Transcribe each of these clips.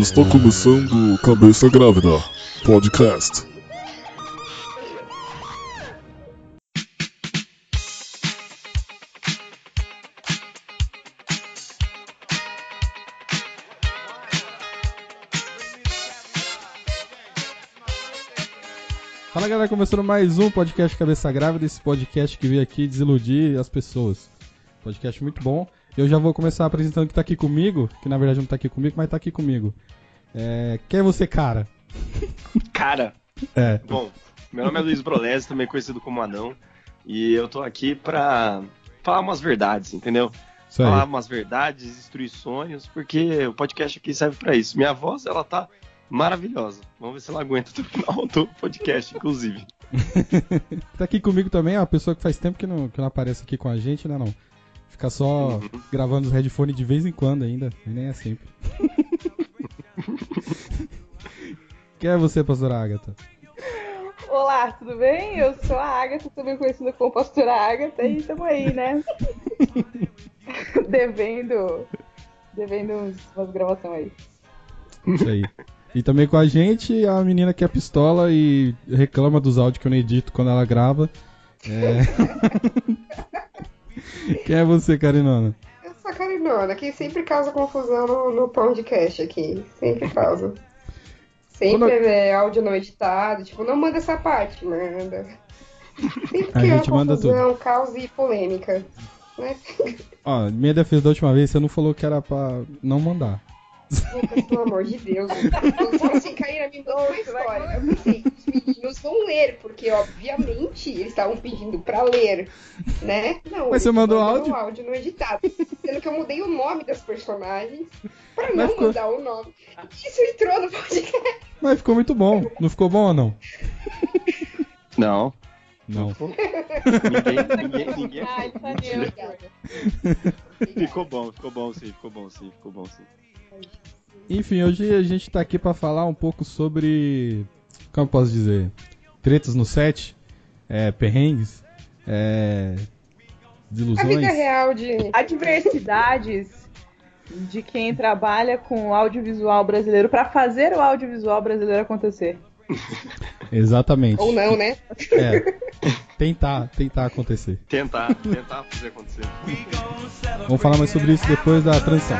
Está começando Cabeça Grávida Podcast. Fala galera, começando mais um podcast Cabeça Grávida, esse podcast que veio aqui desiludir as pessoas. Podcast muito bom. Eu já vou começar apresentando que tá aqui comigo, que na verdade não tá aqui comigo, mas tá aqui comigo. É... Quem é você, cara? Cara, É. bom, meu nome é Luiz Brolese, também conhecido como Anão, e eu tô aqui pra falar umas verdades, entendeu? Isso Falar aí. umas verdades, destruir sonhos, porque o podcast aqui serve pra isso. Minha voz, ela tá maravilhosa. Vamos ver se ela aguenta até o final do podcast, inclusive. Tá aqui comigo também é uma pessoa que faz tempo que não, que não aparece aqui com a gente, né não? Fica só Uhum. gravando os headphones de vez em quando ainda, e nem é sempre. Quem é você, pastora Agatha? Olá, tudo bem? Eu sou a Agatha, também conhecida como Pastora Agatha, e estamos aí, né? devendo. Devendo umas gravações aí. Isso aí. E também com a gente a menina que é pistola e reclama dos áudios que eu não edito quando ela grava. É... Quem é você, Carinona? Eu sou a Carinona, que sempre causa confusão no, no podcast aqui. Sempre causa. Sempre Quando- é áudio não editado. Tipo, não manda essa parte, manda. Sempre A cria gente manda confusão, caos e polêmica. Né? Ó, minha defesa da última vez, você não falou que era pra não mandar. Lucas, pelo amor de Deus. Eu falo assim, Caíra me mandou uma história. Eu pensei, os meninos vão ler, porque obviamente eles estavam pedindo pra ler, né? Não, Mas você mandou áudio? um áudio não editado. Sendo que eu mudei o nome das personagens pra Mas não ficou- mudar o nome. Isso entrou no podcast. Mas ficou muito bom. Não ficou bom ou não? Não, Não. ninguém, ninguém, ninguém Ai, tá. Ficou bom, ficou bom sim, ficou bom sim, ficou bom sim. Enfim, hoje a gente tá aqui pra falar um pouco sobre. Como eu posso dizer? Tretas no set, é, perrengues, é, A desilusões. vida real de. Adversidades de quem trabalha com o audiovisual brasileiro para fazer o audiovisual brasileiro acontecer. Exatamente. Ou não, né? É. Tentar, tentar acontecer. Tentar, tentar fazer acontecer. Vamos falar mais sobre isso depois da transição.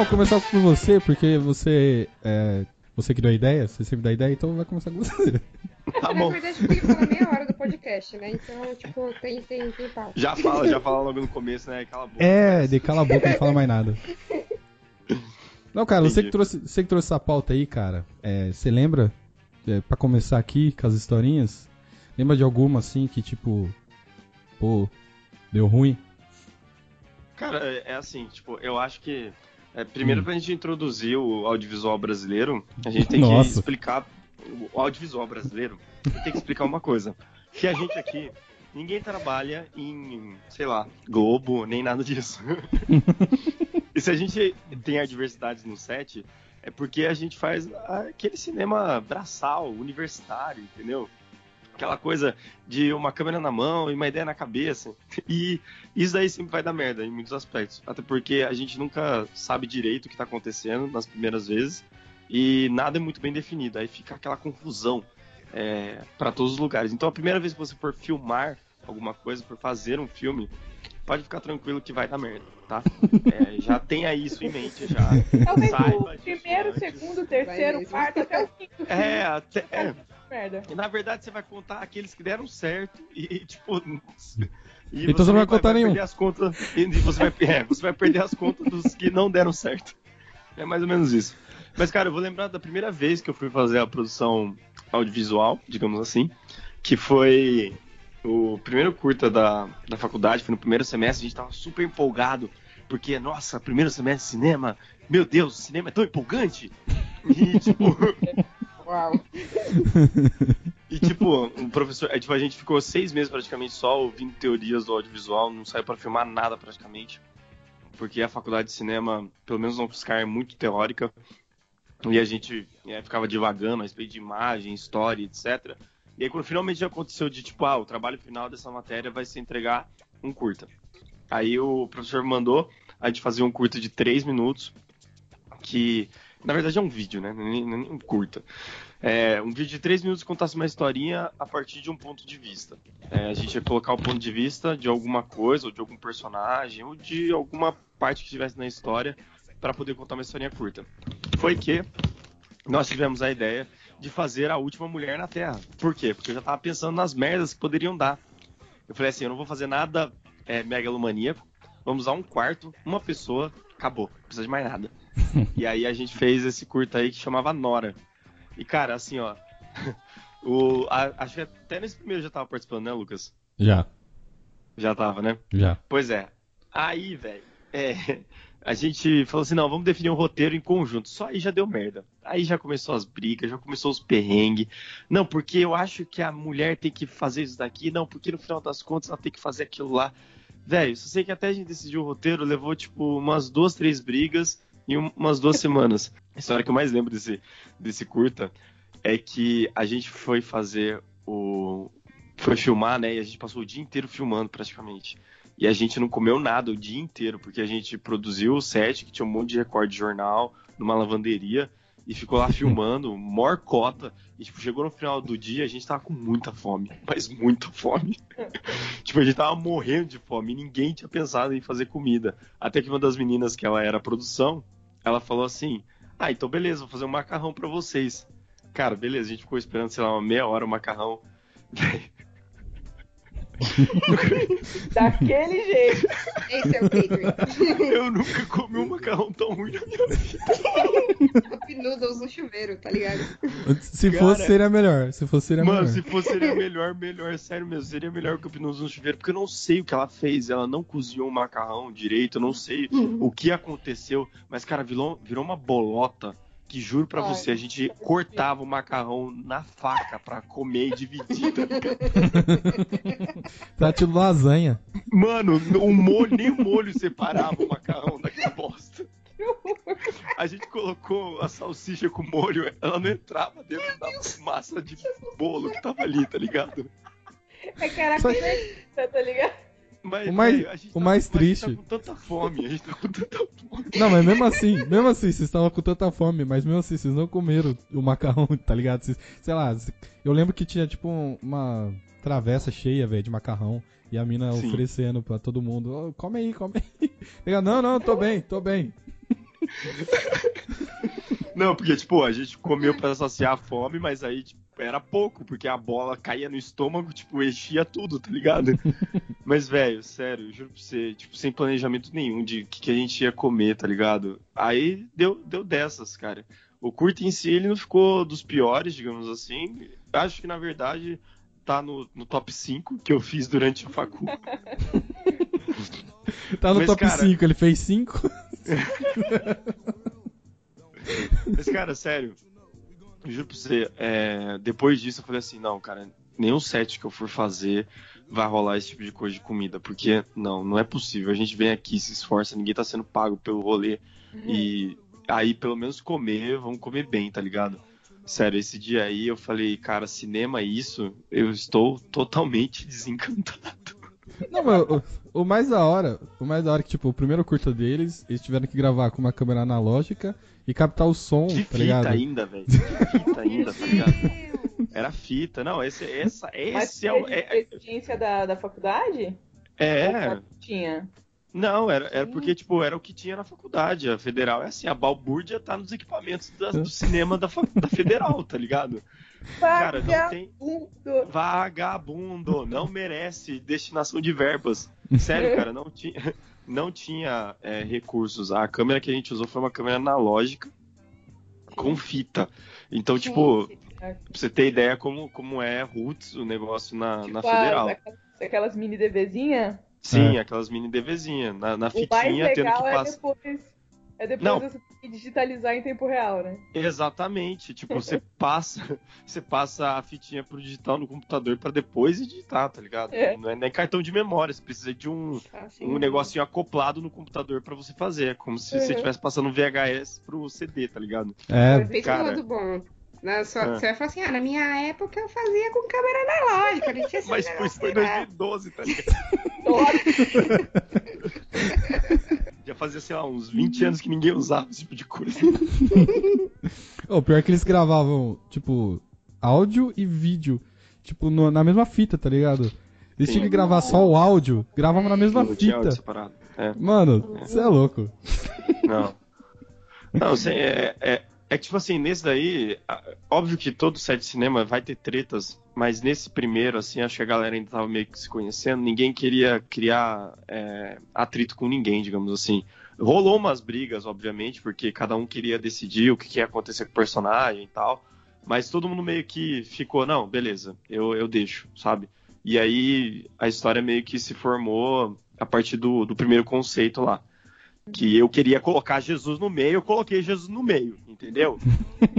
Não, começar por você, porque você é, você que deu a ideia, você sempre dá a ideia, então vai começar com você. Tá Na bom. verdade, eu queria falar meia hora do podcast, né? Então, tipo, tem, tem, tem pauta. Já fala, já fala logo no começo, né? Cala a boca. É, de cala a boca, não fala mais nada. Não, cara, você que trouxe, você que trouxe essa pauta aí, cara, é, você lembra, é, pra começar aqui com as historinhas, lembra de alguma assim que tipo, pô, deu ruim? Cara, é é assim, tipo, eu acho que. É, primeiro, Hum. pra gente introduzir o audiovisual brasileiro, a gente tem Nossa. que explicar o audiovisual brasileiro. Tem que explicar uma coisa. Que a gente aqui, ninguém trabalha em, sei lá, Globo, nem nada disso. e se a gente tem adversidades no set, é porque a gente faz aquele cinema braçal, universitário, entendeu? Aquela coisa de uma câmera na mão e uma ideia na cabeça. E isso daí sempre vai dar merda em muitos aspectos. Até porque a gente nunca sabe direito o que tá acontecendo nas primeiras vezes e nada é muito bem definido. Aí fica aquela confusão é, para todos os lugares. Então a primeira vez que você for filmar alguma coisa, for fazer um filme, pode ficar tranquilo que vai dar merda, tá? É, já tenha isso em mente já. Talvez Saiba primeiro, segundo, terceiro, quarto, até o quinto. É, até. é. Merda. E na verdade você vai contar aqueles que deram certo e, tipo. E Então você não vai contar nenhum. Perder as contas, e você, vai, é, você vai perder as contas dos que não deram certo. É mais ou menos isso. Mas, cara, eu vou lembrar da primeira vez que eu fui fazer a produção audiovisual, digamos assim, que foi o primeiro curta da, da faculdade, foi no primeiro semestre, a gente tava super empolgado, porque, nossa, primeiro semestre de cinema, meu Deus, o cinema é tão empolgante! E, tipo, Uau. E tipo, um professor. é, tipo, a gente ficou seis meses praticamente só ouvindo teorias do audiovisual, não saiu pra filmar nada praticamente. Porque a faculdade de cinema, pelo menos no UFSCar, é muito teórica. E a gente é, ficava divagando a respeito de imagem, história, etc. E aí quando finalmente aconteceu de tipo, ah, o trabalho final dessa matéria vai ser entregar um curta. Aí o professor mandou a gente fazer um curta de três minutos, que na verdade é um vídeo, né? Nem, um curta. É, um vídeo de três minutos que contasse uma historinha a partir de um ponto de vista. É, a gente ia colocar o ponto de vista de alguma coisa, ou de algum personagem, ou de alguma parte que estivesse na história, para poder contar uma historinha curta. Foi que nós tivemos a ideia de fazer a última mulher na Terra. Por quê? Porque eu já tava pensando nas merdas que poderiam dar. Eu falei assim, eu não vou fazer nada é, megalomaníaco, vamos usar um quarto, uma pessoa, acabou, não precisa de mais nada. e aí a gente fez esse curta aí que chamava Nora. E cara, assim, ó, o, a- acho que até nesse primeiro já tava participando, né, Lucas? Já, Já tava, né? já. Pois é. Aí, velho, é, a gente falou assim, não, vamos definir um roteiro em conjunto. Só aí já deu merda. Aí já começou as brigas, já começou os perrengues. Não, porque eu acho que a mulher tem que fazer isso daqui. Não, porque no final das contas ela tem que fazer aquilo lá. Velho, só sei que até a gente decidiu o roteiro, levou tipo umas duas, três brigas em um- umas duas semanas. A história que eu mais lembro desse, desse curta é que a gente foi fazer o. Foi filmar, né? E a gente passou o dia inteiro filmando praticamente. E a gente não comeu nada o dia inteiro, porque a gente produziu o set, que tinha um monte de recorde de jornal, numa lavanderia, e ficou lá filmando, morcota. E, tipo, chegou no final do dia, a gente tava com muita fome, mas muita fome. tipo, a gente tava morrendo de fome, e ninguém tinha pensado em fazer comida. Até que uma das meninas, que ela era produção, ela falou assim, ah, então beleza, vou fazer um macarrão pra vocês. Cara, beleza, a gente ficou esperando, sei lá, uma meia hora o macarrão. Daquele jeito. Esse é o Adrian. Eu nunca comi um macarrão tão ruim na minha vida. Cup noodles no chuveiro, tá ligado? Se Cara, fosse, seria melhor. Se fosse, seria Mano, melhor. se fosse seria melhor, melhor, sério mesmo. Seria melhor que o Pinus no chuveiro, porque eu não sei o que ela fez. Ela não cozinhou o macarrão direito, eu não sei o que aconteceu. Mas, cara, virou, virou uma bolota que juro pra Ai, você, a gente cortava o macarrão na faca pra comer e dividir. tá ligado? Tá tipo lasanha. Mano, o molho, nem o molho separava o macarrão daquela bosta. A gente colocou a salsicha com molho, ela não entrava dentro da massa de bolo que tava ali, tá ligado? É que era Só- aquele, tá ligado? Mas, O mais- gente o tá- mais a gente tá triste- com tanta fome, a gente tá com tanta fome. Não, mas mesmo assim, mesmo assim, vocês estavam com tanta fome, mas mesmo assim, vocês não comeram o macarrão, tá ligado? Vocês- sei lá, eu lembro que tinha tipo um- uma travessa cheia, velho, de macarrão. E a mina Sim. oferecendo pra todo mundo, "Ô, come aí, come aí. Não, não, tô bem, tô bem. Não, porque, tipo, a gente comeu pra saciar a fome, mas aí, tipo, era pouco, porque a bola caía no estômago, tipo, enchia tudo, tá ligado? Mas, velho, sério, juro pra você, tipo, sem planejamento nenhum de o que, que a gente ia comer, tá ligado? Aí deu, deu dessas, cara. O curto em si, ele não ficou dos piores, digamos assim. Acho que, na verdade, tá no, no top 5 que eu fiz durante a facu. Tá no Mas, top cara- 5, ele fez 5. Mas, cara, sério, juro pra você, é, depois disso eu falei assim, não, cara, nenhum set que eu for fazer vai rolar esse tipo de coisa de comida, porque não, não é possível. A gente vem aqui, se esforça, ninguém tá sendo pago pelo rolê. E aí, pelo menos comer, vamos comer bem, tá ligado? Sério, esse dia aí eu falei, cara, cinema é isso, eu estou totalmente desencantado. Não, mas o, o mais da hora, o mais da hora é que, tipo, o primeiro curta deles, eles tiveram que gravar com uma câmera analógica e captar o som, De tá ligado? fita ainda, velho. De fita ainda, tá ligado? Era fita, não, esse, essa, Mas esse é o. É, experiência da, da faculdade? é, Tinha. Não, era, era porque, tipo, era o que tinha na faculdade. A federal é assim, a balbúrdia tá nos equipamentos da- do cinema da, da federal, tá ligado? Cara, não tem. Vagabundo. Vagabundo, não merece destinação de verbas. Sério, cara, não tinha, não tinha é, recursos. A câmera que a gente usou foi uma câmera analógica com fita. Então, tipo, pra você ter ideia como, como é roots o negócio na, na Tipo, as- federal. aquelas, aquelas mini DVzinha. Sim, É. aquelas mini DVzinhas. Na, na O mais fitinha, tendo que legal é passar. depois. É depois Não. você tem que digitalizar em tempo real, né? Exatamente. Tipo, você passa, você passa a fitinha pro digital no computador pra depois digitar, tá ligado? É. Não é nem cartão de memória, você precisa de um, Assim, um negocinho acoplado no computador pra você fazer. É como se você Uhum. estivesse passando um VHS pro CD, tá ligado? É, Tem Cara. todo bom. Na sua- Ah. Você vai falar assim, ah, na minha época eu fazia com câmera analógica, não tinha Mas foi, em aí, né? 2012, tá ligado? Já fazia, sei lá, uns 20 anos que ninguém usava esse tipo de coisa. O pior é que eles gravavam, tipo, áudio e vídeo, tipo, no- na mesma fita, tá ligado? Eles Sim. tinham que gravar só o áudio, gravavam na mesma Não tinha áudio fita. separado. É. Mano, você é louco. Não. Não, assim, é, é, é que, tipo assim, nesse daí, óbvio que todo set de cinema vai ter tretas, mas nesse primeiro, assim, acho que a galera ainda tava meio que se conhecendo, ninguém queria criar é, atrito com ninguém, digamos assim. Rolou umas brigas, obviamente, porque cada um queria decidir o que, que ia acontecer com o personagem e tal, mas todo mundo meio que ficou, não, beleza, eu, eu deixo, sabe? E aí a história meio que se formou a partir do, do primeiro conceito lá que eu queria colocar Jesus no meio, eu coloquei Jesus no meio, entendeu?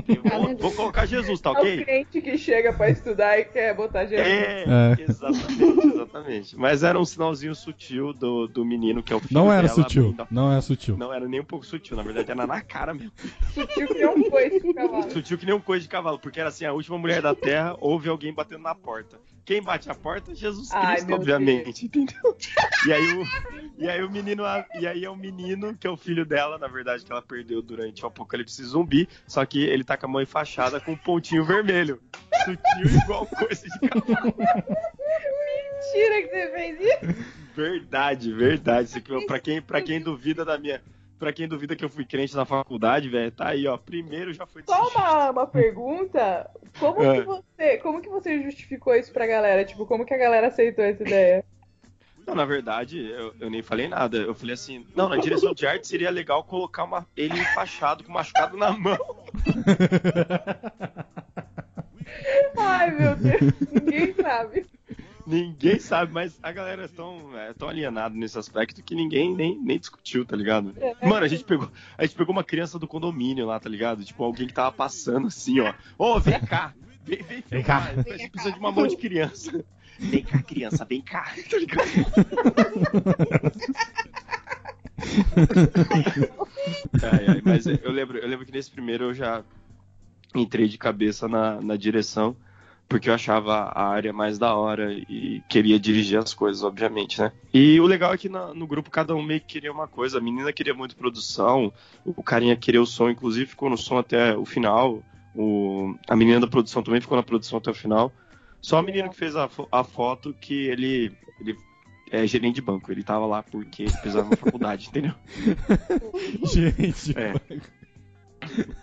Eu vou, vou colocar Jesus, tá é o ok? crente que chega pra estudar e quer botar Jesus. É, É. exatamente, exatamente. Mas era um sinalzinho sutil do, do menino que é o filho Não era dela, sutil, ainda- não é sutil. Não era nem um pouco sutil, na verdade era na cara mesmo. Sutil que não foi esse cavalo. Sutil que nem um coisa de cavalo, porque era assim, a última mulher da terra ouve alguém batendo na porta. Quem bate a porta? Jesus Ai, Cristo, meu obviamente, entendeu? E aí, o, e aí o menino, e aí é o menino, que é o filho dela, na verdade, que ela perdeu durante o apocalipse zumbi, só que ele tá com a mão enfaixada com um pontinho vermelho. Sutil igual coisa de cavalo. Mentira que você fez isso. Verdade, verdade. Isso aqui, pra, quem, pra quem duvida da minha. Pra quem duvida que eu fui crente na faculdade, velho, tá aí, ó. Primeiro já foi Só uma, uma pergunta. Como É. que você. Como que você justificou isso pra galera? Tipo, como que a galera aceitou essa ideia? Não, na verdade, eu, eu nem falei nada. Eu falei assim, não, na direção de arte seria legal colocar uma, ele enfaixado, com machucado na mão. Ai, meu Deus. Ninguém sabe. Ninguém sabe, mas a galera é tão, é tão alienada nesse aspecto que ninguém nem, nem discutiu, tá ligado? Mano, a gente, pegou, a gente pegou uma criança do condomínio lá, tá ligado? Tipo, alguém que tava passando assim, ó. Ô, vem cá! Vem, vem, Vem cá. A gente precisa de uma mão de criança. Vem cá, criança, vem cá. Tá ligado? Ai, ai, mas eu lembro, eu lembro que nesse primeiro eu já entrei de cabeça na, na direção, porque eu achava a área mais da hora e queria dirigir as coisas, obviamente, né? E o legal é que na- no grupo cada um meio que queria uma coisa. A menina queria muito produção, o carinha queria o som, inclusive ficou no som até o final. O, a menina da produção também ficou na produção até o final. Só o menino que fez a, fo- a foto que ele, ele é gerente de banco. Ele tava lá porque precisava de uma faculdade, entendeu? Gente, É.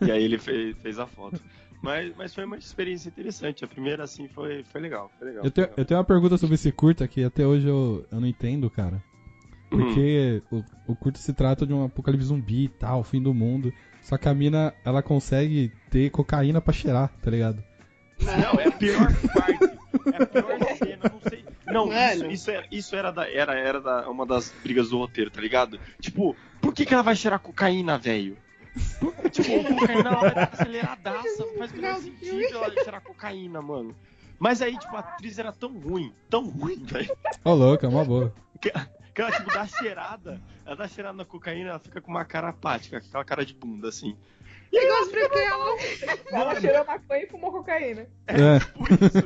E aí ele fez, fez a foto. Mas, mas foi uma experiência interessante. A primeira, assim, foi, foi legal. Foi legal, eu tenho, foi eu tenho uma pergunta sobre esse curta que até hoje eu, eu não entendo, cara. legal. Porque o, o curto se trata de um apocalipse zumbi e tal, fim do mundo. Só que a mina, ela consegue ter cocaína pra cheirar, tá ligado? Não, é a pior parte. É a pior cena, não sei. Não, isso, isso, era, isso era, da, era, era da, uma das brigas do roteiro, tá ligado? Tipo, por que, que ela vai cheirar cocaína, velho? Por- Tipo, cocaína ela vai estar aceleradaça, não faz o menor sentido ela cheirar cocaína, mano. Mas aí, tipo, a atriz era tão ruim, tão ruim, velho, Ô, louco, é uma boa. que ela, tipo, dá cheirada, ela dá cheirada na cocaína, ela fica com uma cara apática, com aquela cara de bunda, assim. Negócio porque ela Ela cheirou maconha e fumou cocaína. É, Por isso.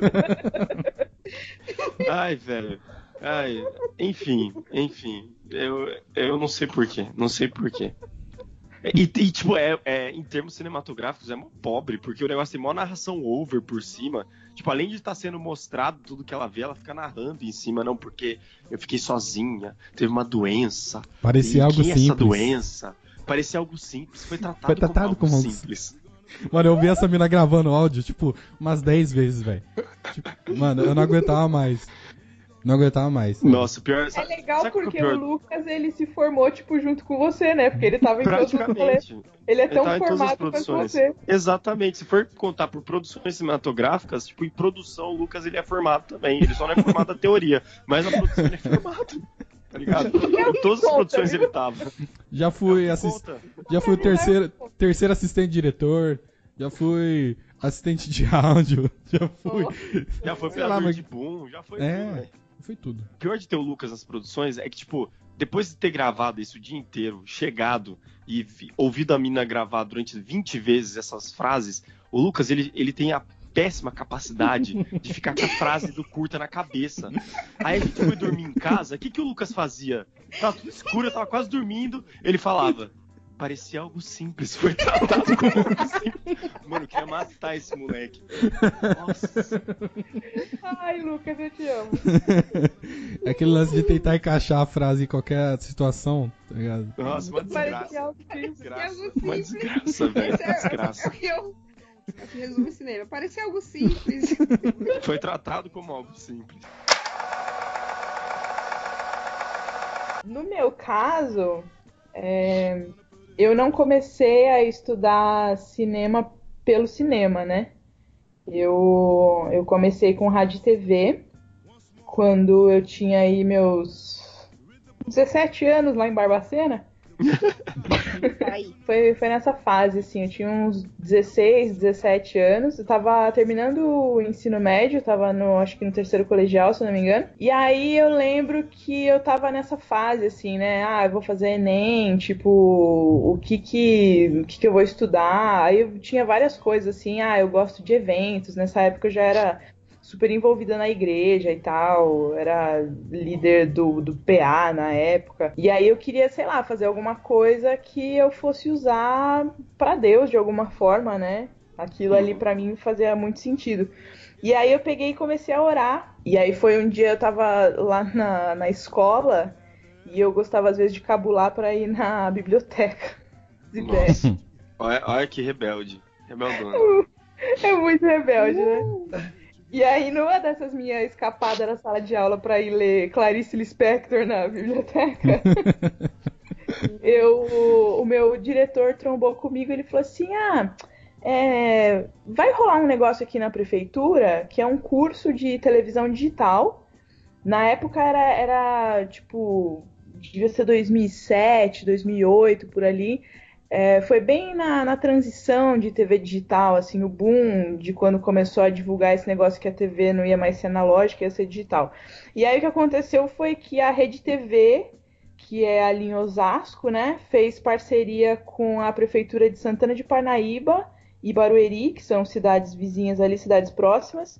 Ai, velho. Ai, enfim, enfim. Eu, eu não sei porquê. Não sei porquê. E, e, tipo, é, é, em termos cinematográficos é mó pobre, porque o negócio tem mó narração over por cima. Tipo, além de estar sendo mostrado tudo que ela vê, ela fica narrando em cima, não, porque eu fiquei sozinha, teve uma doença. parecia e algo quem é essa simples. doença? Parecia algo simples, foi tratado, Foi tratado como, como algo simples. Mano, eu vi essa mina gravando áudio, tipo, umas 10 vezes, velho. Tipo, mano, eu não aguentava mais. Não aguentava mais. Nossa, o pior É sabe- legal sabe porque é o o? Lucas, ele se formou, tipo, junto com você, né? Porque ele tava em todos os rolês. Praticamente. Ele é tão formado quanto produções. você. Exatamente. Se for contar por produções cinematográficas, tipo, em produção, o Lucas ele é formado também. Ele só não é formado na teoria, mas na produção ele é formado. Tá ligado? Em todas as produções viu? ele tava. Já fui, assis... Conta. já fui o terceiro, terceiro assistente diretor, já fui assistente de áudio, já fui. Já foi operador mas- de boom, já foi É. tudo. Foi tudo. O pior de ter o Lucas nas produções é que, tipo, depois de ter gravado isso o dia inteiro, chegado e vi- ouvido a mina gravar durante 20 vezes essas frases, o Lucas, ele, ele tem a péssima capacidade de ficar com a frase do curta na cabeça. Aí a gente foi dormir em casa, o que, que o Lucas fazia? Tava tudo escuro, eu tava quase dormindo, ele falava... Parecia algo simples, foi tratado como algo simples. Mano, eu queria matar esse moleque. Nossa. Ai, Lucas, eu te amo. É aquele lance de tentar encaixar a frase em qualquer situação, tá ligado? Nossa, uma Parecia desgraça. algo simples. Uma desgraça, velho. Esse é- Desgraça. é é que resume o cinema. Parece algo simples. Foi tratado como algo simples. No meu caso, é, eu não comecei a estudar cinema pelo cinema, né? Eu, eu comecei com rádio e TV quando eu tinha aí meus 17 anos lá em Barbacena. Foi, foi nessa fase, assim, eu tinha uns 16, 17 anos, eu tava terminando o ensino médio, tava no, acho que no terceiro colegial, se não me engano. E aí eu lembro que eu tava nessa fase, assim, né, ah, eu vou fazer Enem, tipo, o que que, o que que eu vou estudar? Aí eu tinha várias coisas, assim, ah, eu gosto de eventos, nessa época eu já era super envolvida na igreja e tal, era líder do, do PA na época. E aí eu queria, sei lá, fazer alguma coisa que eu fosse usar pra Deus de alguma forma, né? Aquilo ali pra mim fazia muito sentido. E aí eu peguei e comecei a orar. E aí foi um dia eu tava lá na, na escola e eu gostava às vezes de cabular pra ir na biblioteca. Nossa. Olha, olha que rebelde. Rebeldona. É muito rebelde, né? E aí, numa dessas minhas escapadas na sala de aula pra ir ler Clarice Lispector na biblioteca, eu, o meu diretor trombou comigo e ele falou assim: Ah, é, vai rolar um negócio aqui na prefeitura que é um curso de televisão digital. Na época era, era tipo, devia ser 2007, 2008, por ali. É, foi bem na, na transição de TV digital, assim, o boom de quando começou a divulgar esse negócio que a TV não ia mais ser analógica, ia ser digital. E aí o que aconteceu foi que a Rede TV, que é ali em Osasco, né, fez parceria com a Prefeitura de Santana de Parnaíba e Barueri, que são cidades vizinhas ali, cidades próximas,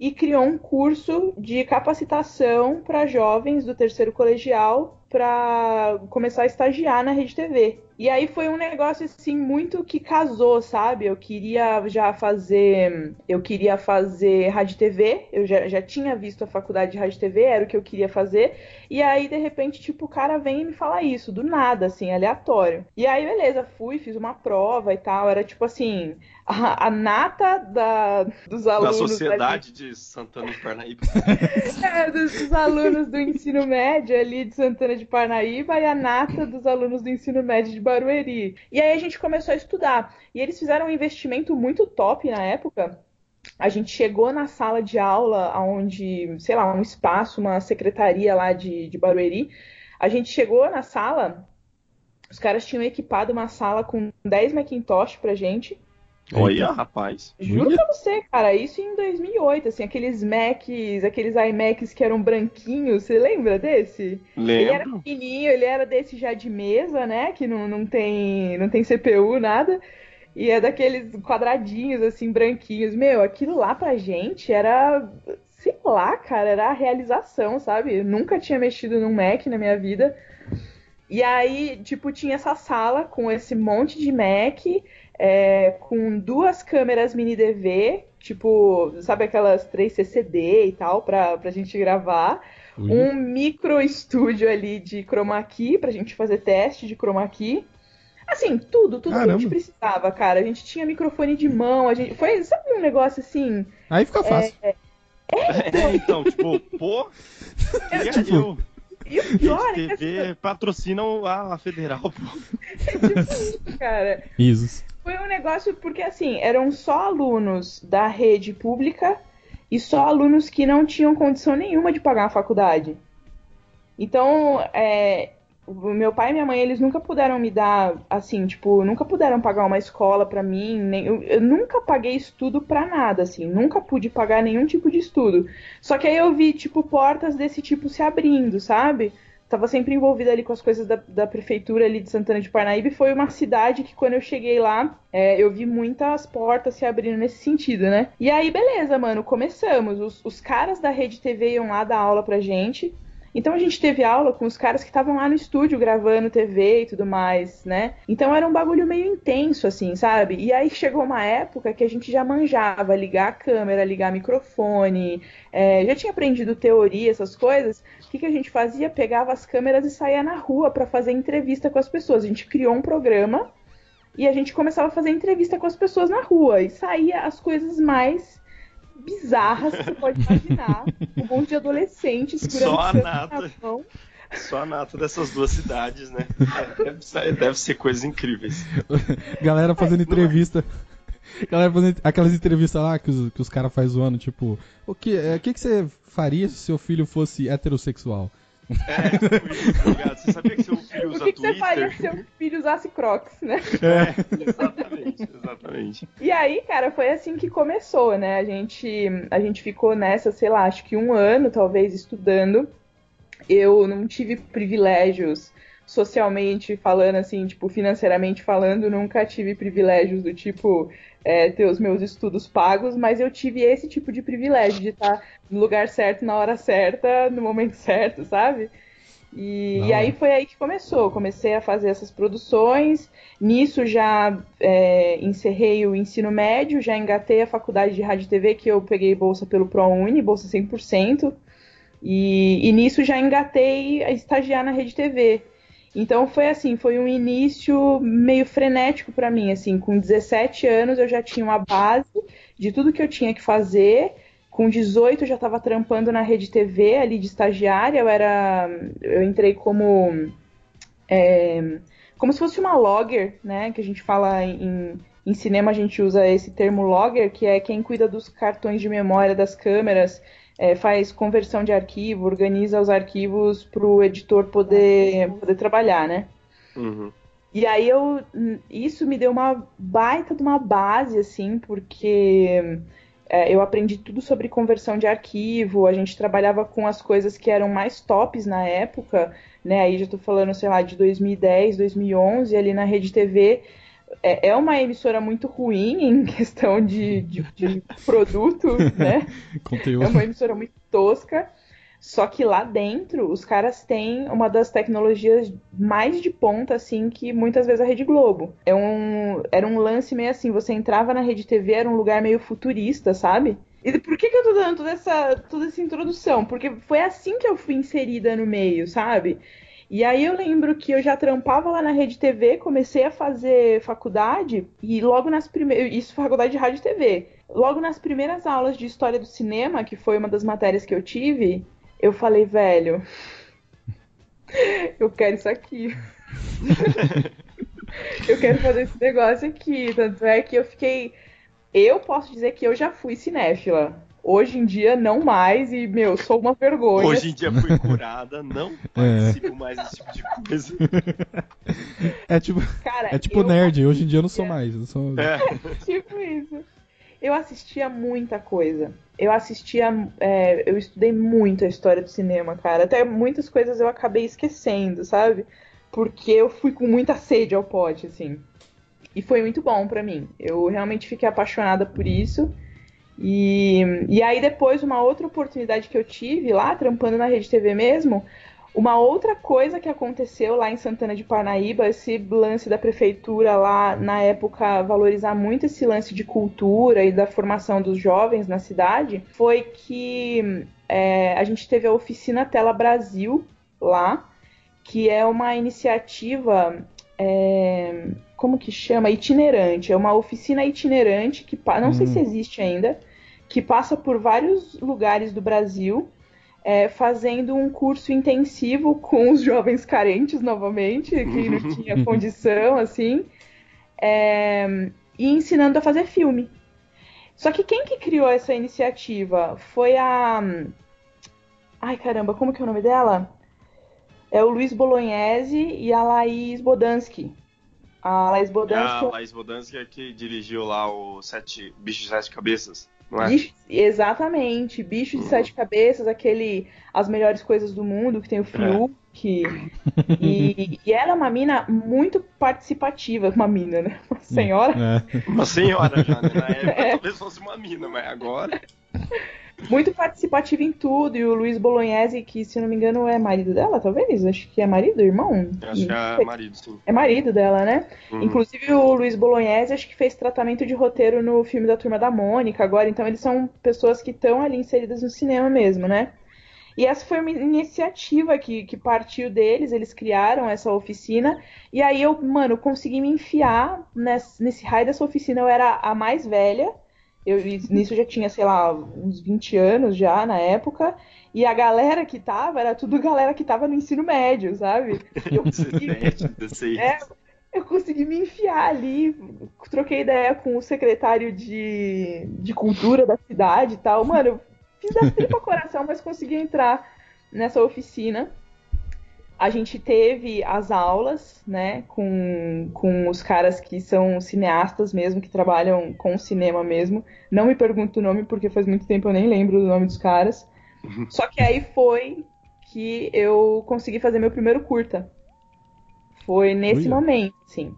e criou um curso de capacitação para jovens do terceiro colegial para começar a estagiar na Rede TV. E aí foi um negócio assim muito que casou, sabe? Eu queria já fazer, eu queria fazer rádio TV, eu já, já tinha visto a faculdade de rádio TV, era o que eu queria fazer. E aí de repente, tipo, o cara vem e me fala isso, do nada, assim, aleatório. E aí beleza, fui, fiz uma prova e tal, era tipo assim, a, a nata da, dos Da alunos sociedade de Santana de Parnaíba. é, dos, dos alunos do ensino médio ali de Santana de Parnaíba e a nata dos alunos do ensino médio de Barueri. E aí a gente começou a estudar. E eles fizeram um investimento muito top na época. A gente chegou na sala de aula, onde, sei lá, um espaço, uma secretaria lá de, de Barueri. A gente chegou na sala, os caras tinham equipado uma sala com 10 Macintosh pra gente. Olha, rapaz. Juro Olha. pra você, cara, isso em 2008, assim, aqueles Macs, aqueles iMacs que eram branquinhos, você lembra desse? Ele era Lembro. pequenininho, ele era desse já de mesa, né, que não, não, tem, não tem CPU, nada, e é daqueles quadradinhos, assim, branquinhos. Meu, aquilo lá pra gente era, sei lá, cara, era a realização, sabe? Eu nunca tinha mexido num Mac na minha vida. E aí, tipo, tinha essa sala com esse monte de Mac, é, com duas câmeras mini DV, tipo, sabe aquelas 3 CCD e tal, pra, pra gente gravar. Um micro estúdio ali de chroma key pra gente fazer teste de chroma key. Assim, tudo, tudo que a Caramba. gente precisava, cara. A gente tinha microfone de mão, a gente. Foi, sabe um negócio assim? Aí fica fácil. É, então, tipo, pô. queria Tipo, eu. E o pior é que TV patrocinam a federal, pô. tipo isso, cara. Risos. Foi um negócio porque, assim, eram só alunos da rede pública e só alunos que não tinham condição nenhuma de pagar a faculdade. Então, é, meu pai e minha mãe, eles nunca puderam me dar, assim, tipo, nunca puderam pagar uma escola pra mim, nem, eu, eu nunca paguei estudo pra nada, assim, nunca pude pagar nenhum tipo de estudo. Só que aí eu vi, tipo, portas desse tipo se abrindo, sabe? Tava sempre envolvida ali com as coisas da, da prefeitura ali de Santana de Parnaíba e foi uma cidade que quando eu cheguei lá, é, eu vi muitas portas se abrindo nesse sentido, né? E aí, beleza, mano, começamos. Os, os caras da Rede TV iam lá dar aula pra gente. Então a gente teve aula com os caras que estavam lá no estúdio gravando TV e tudo mais, né? Então era um bagulho meio intenso, assim, sabe? E aí chegou uma época que a gente já manjava ligar a câmera, ligar microfone, é, já tinha aprendido teoria, essas coisas. O que, que a gente fazia? Pegava as câmeras e saía na rua para fazer entrevista com as pessoas. A gente criou um programa e a gente começava a fazer entrevista com as pessoas na rua e saía as coisas mais bizarras que você pode imaginar. Um monte de adolescentes segurando Só a nata. na mão. Só a nata dessas duas cidades, né? É, Deve ser, deve ser coisas incríveis. Galera fazendo é. entrevista. Galera fazendo aquelas entrevistas lá que os, que os caras fazem zoando, tipo, o que, é, que, que você faria se seu filho fosse heterossexual? É, tipo isso, tá ligado? Você sabia que seu filho O usa que, que você Twitter? faria se seu filho usasse Crocs, né? É, exatamente, exatamente. E aí, cara, foi assim que começou, né? A gente, a gente ficou nessa, sei lá, acho que um ano, talvez, estudando. Eu não tive privilégios socialmente falando, assim, tipo, financeiramente falando, nunca tive privilégios do tipo é, ter os meus estudos pagos, mas eu tive esse tipo de privilégio de estar no lugar certo, na hora certa, no momento certo, sabe? E, e aí foi aí que começou. Comecei a fazer essas produções. Nisso já é, encerrei o ensino médio, já engatei a faculdade de rádio e TV, que eu peguei bolsa pelo ProUni, bolsa 100%. E, e nisso já engatei a estagiar na Rede TV. Então foi assim, foi um início meio frenético pra mim, assim, com 17 anos eu já tinha uma base de tudo que eu tinha que fazer. Com 18 eu já estava trampando na Rede TV ali de estagiária, eu era eu entrei como é, como se fosse uma logger, né, que a gente fala em em cinema a gente usa esse termo logger, que é quem cuida dos cartões de memória das câmeras, é, faz conversão de arquivo, organiza os arquivos para o editor poder, poder trabalhar, né? Uhum. E aí eu isso me deu uma baita de uma base, assim, porque é, eu aprendi tudo sobre conversão de arquivo, a gente trabalhava com as coisas que eram mais tops na época, né? Aí já tô falando, sei lá, de 2010, 2011, ali na Rede TV. É, é uma emissora muito ruim em questão de, de, de produto, né? Conteúdo. É uma emissora muito tosca. Só que lá dentro, os caras têm uma das tecnologias mais de ponta, assim, que muitas vezes a Rede Globo. É um, era um lance meio assim, você entrava na Rede TV, era um lugar meio futurista, sabe? E por que, que eu tô dando toda essa, toda essa introdução? Porque foi assim que eu fui inserida no meio, sabe? E aí eu lembro que eu já trampava lá na Rede TV, comecei a fazer faculdade, e logo nas primeiras. Isso, faculdade de rádio e TV. Logo nas primeiras aulas de história do cinema, que foi uma das matérias que eu tive, eu falei, velho, eu quero isso aqui. eu quero fazer esse negócio aqui. Tanto é que eu fiquei. Eu posso dizer que eu já fui cinéfila. Hoje em dia, não mais, e, meu, sou uma vergonha. Hoje em dia fui curada, não participo mais desse tipo de coisa. É tipo, Cara, é tipo eu nerd, hoje em dia eu não sou mais. Eu sou... É. tipo isso. Eu assistia muita coisa. Eu assistia. é, eu estudei muito a história do cinema, cara. Até muitas coisas eu acabei esquecendo, sabe? Porque eu fui com muita sede ao pote, assim. E foi muito bom pra mim. Eu realmente fiquei apaixonada por isso. E, e aí depois, uma outra oportunidade que eu tive lá, trampando na Rede TV mesmo, uma outra coisa que aconteceu lá em Santana de Parnaíba, esse lance da prefeitura lá na época valorizar muito esse lance de cultura e da formação dos jovens na cidade, foi que é, a gente teve a oficina Tela Brasil lá, que é uma iniciativa, é, como que chama? Itinerante. É uma oficina itinerante que não sei Hum. se existe ainda, que passa por vários lugares do Brasil é, fazendo um curso intensivo com os jovens carentes novamente, que não tinha condição, assim, é, e ensinando a fazer filme. Só que quem que criou essa iniciativa foi a. Ai caramba, como que é o nome dela? é o Luiz Bolognese e a Laís Bodansky. A Laís A Bodansky Laís Bodansky é que dirigiu lá o sete, Bicho de Sete Cabeças, não é? Bicho- exatamente, bicho de sete cabeças, aquele As Melhores Coisas do Mundo, que tem o Fiuk. E, e ela é uma mina muito participativa, uma mina, né? Uma senhora É. Uma senhora já, né? Na época É. talvez fosse uma mina, mas agora. Muito participativa em tudo. E o Luiz Bolognese, que se não me engano é marido dela, talvez? Acho que é marido, irmão? Acho que é marido, sim. É marido dela, né? Uhum. Inclusive o Luiz Bolognese acho que fez tratamento de roteiro no filme da Turma da Mônica agora, então eles são pessoas que estão ali inseridas no cinema mesmo, né? E essa foi uma iniciativa que, que partiu deles, eles criaram essa oficina, e aí eu, mano, consegui me enfiar nesse, nesse raio dessa oficina, eu era a mais velha, eu nisso já tinha, sei lá, uns 20 anos já na época, e a galera que tava, era tudo galera que tava no ensino médio, sabe? Eu consegui 17, 16. é, eu consegui me enfiar ali, troquei ideia com o secretário de, de cultura da cidade e tal. Mano, eu fiz da tripa coração, mas consegui entrar nessa oficina. A gente teve as aulas, né, com, com os caras que são cineastas mesmo, que trabalham com cinema mesmo. Não me pergunto o nome, porque faz muito tempo eu nem lembro do nome dos caras. Só que aí foi que eu consegui fazer meu primeiro curta. Foi nesse momento, sim.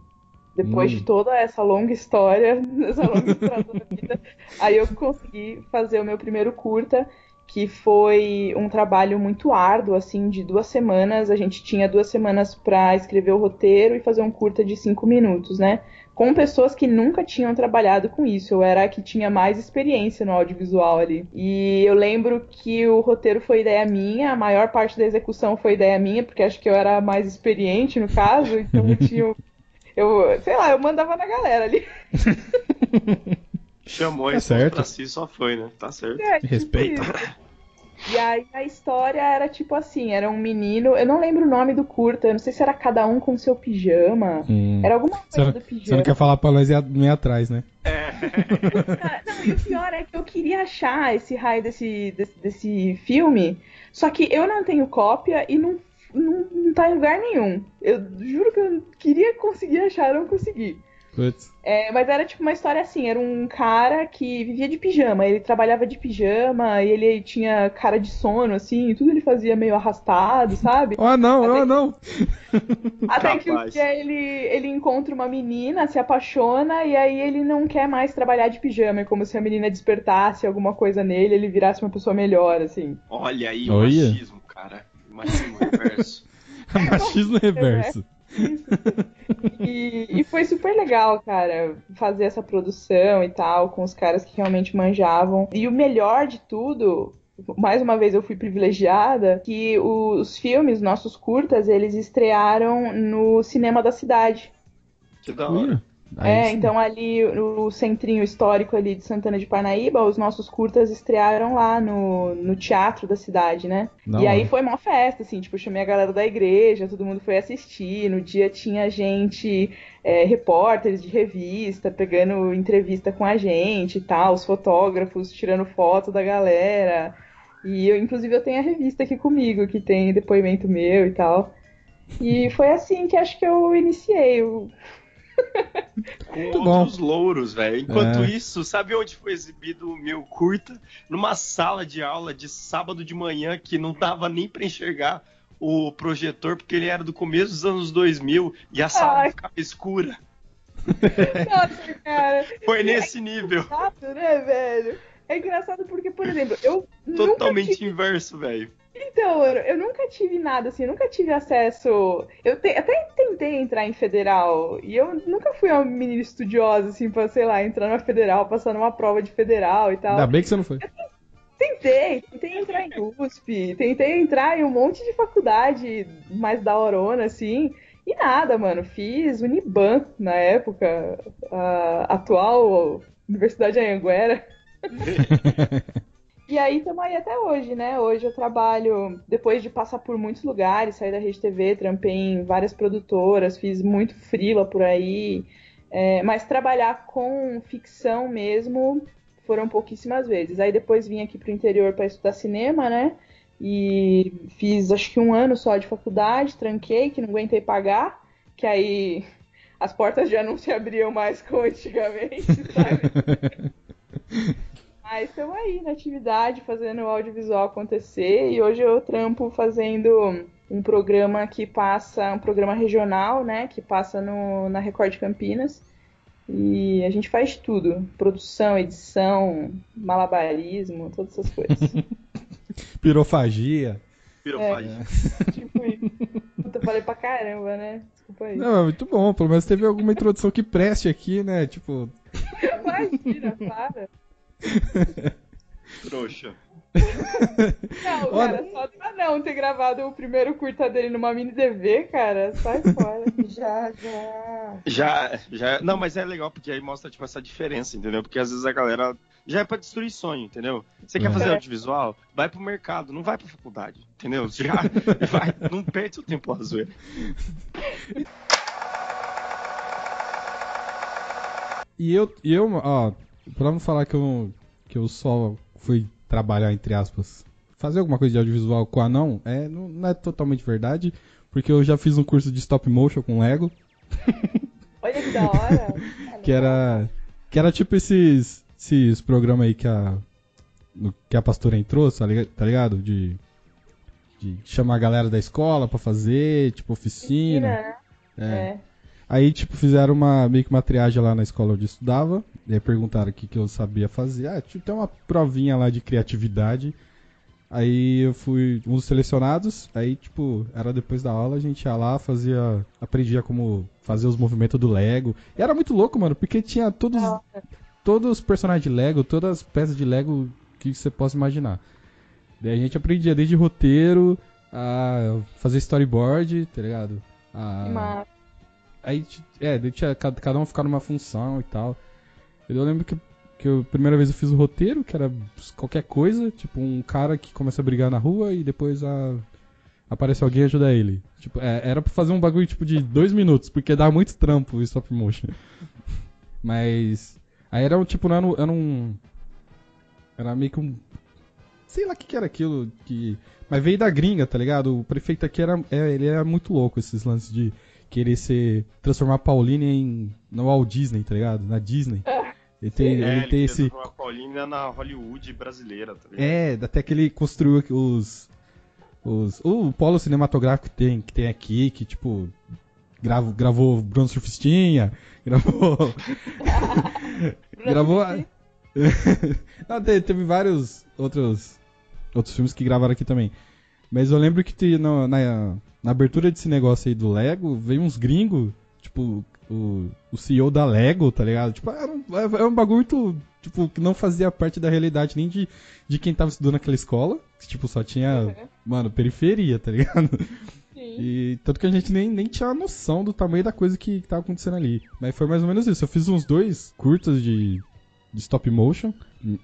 Depois Hum. de toda essa longa história, essa longa história da vida, aí eu consegui fazer o meu primeiro curta, que foi um trabalho muito árduo, assim, de duas semanas. A gente tinha duas semanas para escrever o roteiro e fazer um curta de cinco minutos, né? Com pessoas que nunca tinham trabalhado com isso. Eu era a que tinha mais experiência no audiovisual ali. E eu lembro que o roteiro foi ideia minha, a maior parte da execução foi ideia minha, porque acho que eu era mais experiente no caso, então eu tinha. Eu, sei lá, eu mandava na galera ali. Chamou Tá certo. pra si, só foi, né? Tá certo. É, tipo Respeita. isso. E aí a história era tipo assim, era um menino, eu não lembro o nome do curta, eu não sei se era cada um com seu pijama. Hum. Era alguma coisa não, do você não pijama. quer falar pra nós ir atrás, né? Cara, não, e o pior é que eu queria achar esse raio desse, desse, desse filme, só que eu não tenho cópia e não, não, não tá em lugar nenhum. Eu juro que eu queria conseguir achar, eu não consegui. Putz. É, mas era tipo uma história assim, era um cara que vivia de pijama, ele trabalhava de pijama e ele tinha cara de sono, assim, e tudo ele fazia meio arrastado, sabe? Oh, não, Até oh, que- não. Até que um Capaz. dia ele, ele encontra uma menina, se apaixona, e aí ele não quer mais trabalhar de pijama. É como se a menina despertasse alguma coisa nele, ele virasse uma pessoa melhor, assim. Olha aí o machismo, cara. O machismo reverso. Machismo reverso. E, e foi super legal, cara, fazer essa produção e tal, com os caras que realmente manjavam. E o melhor de tudo. Mais uma vez eu fui privilegiada que os filmes, nossos curtas, eles estrearam no cinema da cidade. Que da hora. Aí É, sim. então ali no centrinho histórico ali de Santana de Parnaíba, os nossos curtas estrearam lá no, no teatro da cidade, né? Da e aí hora. foi uma festa, assim, tipo, eu chamei a galera da igreja, todo mundo foi assistir. No dia tinha gente, é, repórteres de revista, pegando entrevista com a gente e tal, os fotógrafos tirando foto da galera. E eu, inclusive, eu tenho a revista aqui comigo, que tem depoimento meu e tal. E foi assim que acho que eu iniciei. o- Com Muito outros louros, velho. Enquanto É. isso, sabe onde foi exibido o meu curta? Numa sala de aula de sábado de manhã que não dava nem pra enxergar o projetor, porque ele era do começo dos anos 2000 e a sala Ai. ficava escura. Nossa, cara. Foi nesse nível. engraçado, né, velho? É engraçado porque, por exemplo, eu nunca Totalmente tive... inverso, velho. Então, eu, eu nunca tive nada assim, eu nunca tive acesso. Eu te- até tentei entrar em federal e eu nunca fui uma menina estudiosa assim pra, sei lá, entrar na federal, passar numa prova de federal e tal. Ainda bem que você não foi. Tentei, tentei entrar em USP, tentei entrar em um monte de faculdade mais da horona, assim, e nada, mano. Fiz Uniban na época, a atual Universidade Anhanguera. E aí estamos aí até hoje, né? Hoje eu trabalho, depois de passar por muitos lugares, sair da Rede TV, trampei em várias produtoras, fiz muito frila por aí, é, mas trabalhar com ficção mesmo foram pouquíssimas vezes. Aí depois vim aqui pro interior para estudar cinema, né? E fiz acho que um ano só de faculdade, tranquei, que não aguentei pagar, que aí as portas já não se abriam mais como antigamente, sabe? Mas estamos aí na atividade, fazendo o audiovisual acontecer, e hoje eu trampo fazendo um programa que passa, um programa regional, né, que passa no, na Record Campinas. E a gente faz tudo: produção, edição, malabarismo, todas essas coisas. Pirofagia. Pirofagia. tipo isso. Puta, falei pra caramba, né? Desculpa aí. Não, é muito bom. Pelo menos teve alguma introdução que preste aqui, né? Tipo, Imagina, para. Trouxa. Não, Olha- cara, só pra não ter gravado o primeiro curta dele numa mini DV, cara, sai fora. Já, já. Já, já. Não, mas é legal porque aí mostra, tipo, essa diferença, entendeu? Porque às vezes a galera. Já é pra destruir sonho, entendeu? Você quer É. fazer audiovisual? Vai pro mercado, não vai pra faculdade, entendeu? Já vai, não perde seu tempo zoeira. E eu, e eu, ó, pra não falar que eu, que eu só fui trabalhar, entre aspas, fazer alguma coisa de audiovisual com anão, é, não, não é totalmente verdade, porque eu já fiz um curso de stop motion com Lego, Olha que da hora. que era, que era tipo esses, esses programas aí que a, que a pastora entrou, tá tá ligado? De, de chamar a galera da escola pra fazer, tipo, oficina. né? É. Aí, tipo, fizeram uma, meio que uma triagem lá na escola onde eu estudava. E aí perguntaram o que, que eu sabia fazer. Ah, tipo, tem uma provinha lá de criatividade. Aí eu fui um dos selecionados. Aí, tipo, era depois da aula, a gente ia lá, fazia. aprendia como fazer os movimentos do Lego. E era muito louco, mano, porque tinha todos, todos os personagens de Lego, todas as peças de Lego que você possa imaginar. Daí a gente aprendia desde roteiro, a fazer storyboard, tá ligado? A, Mas, Aí, é, tinha, cada, um ficar numa função e tal. Eu lembro que, que eu, a primeira vez eu fiz o roteiro, que era qualquer coisa, tipo um cara que começa a brigar na rua e depois a, aparece alguém e ajuda ele. Tipo, é, era pra fazer um bagulho tipo de dois minutos, porque dá muito trampo o stop motion. Mas. Aí era tipo, não era, era um. Era meio que um. Sei lá o que, que era aquilo. Que, mas veio da gringa, tá ligado? O prefeito aqui era. É, ele era muito louco, esses lances de querer ser. transformar a Pauline em. no Walt Disney, tá ligado? Na Disney. Ele tem, É, ele tem queria esse. transformar a Paulina na Hollywood brasileira, tá ligado? É, até que ele construiu os. os o polo cinematográfico que tem, que tem aqui, que tipo. Gravo, gravou Bruno Surfistinha, gravou. gravou. Não, te- teve vários outros, outros filmes que gravaram aqui também. Mas eu lembro que te- no- na, na abertura desse negócio aí do Lego, veio uns gringos, tipo, o, o CEO da Lego, tá ligado? Tipo, era um, era um bagulho tipo, que não fazia parte da realidade nem de, de quem tava estudando naquela escola. Que, tipo, só tinha, mano, periferia, tá ligado? sim. E tanto que a gente nem, nem tinha noção do tamanho da coisa que, que tava acontecendo ali. Mas foi mais ou menos isso. Eu fiz uns dois curtas de, de stop motion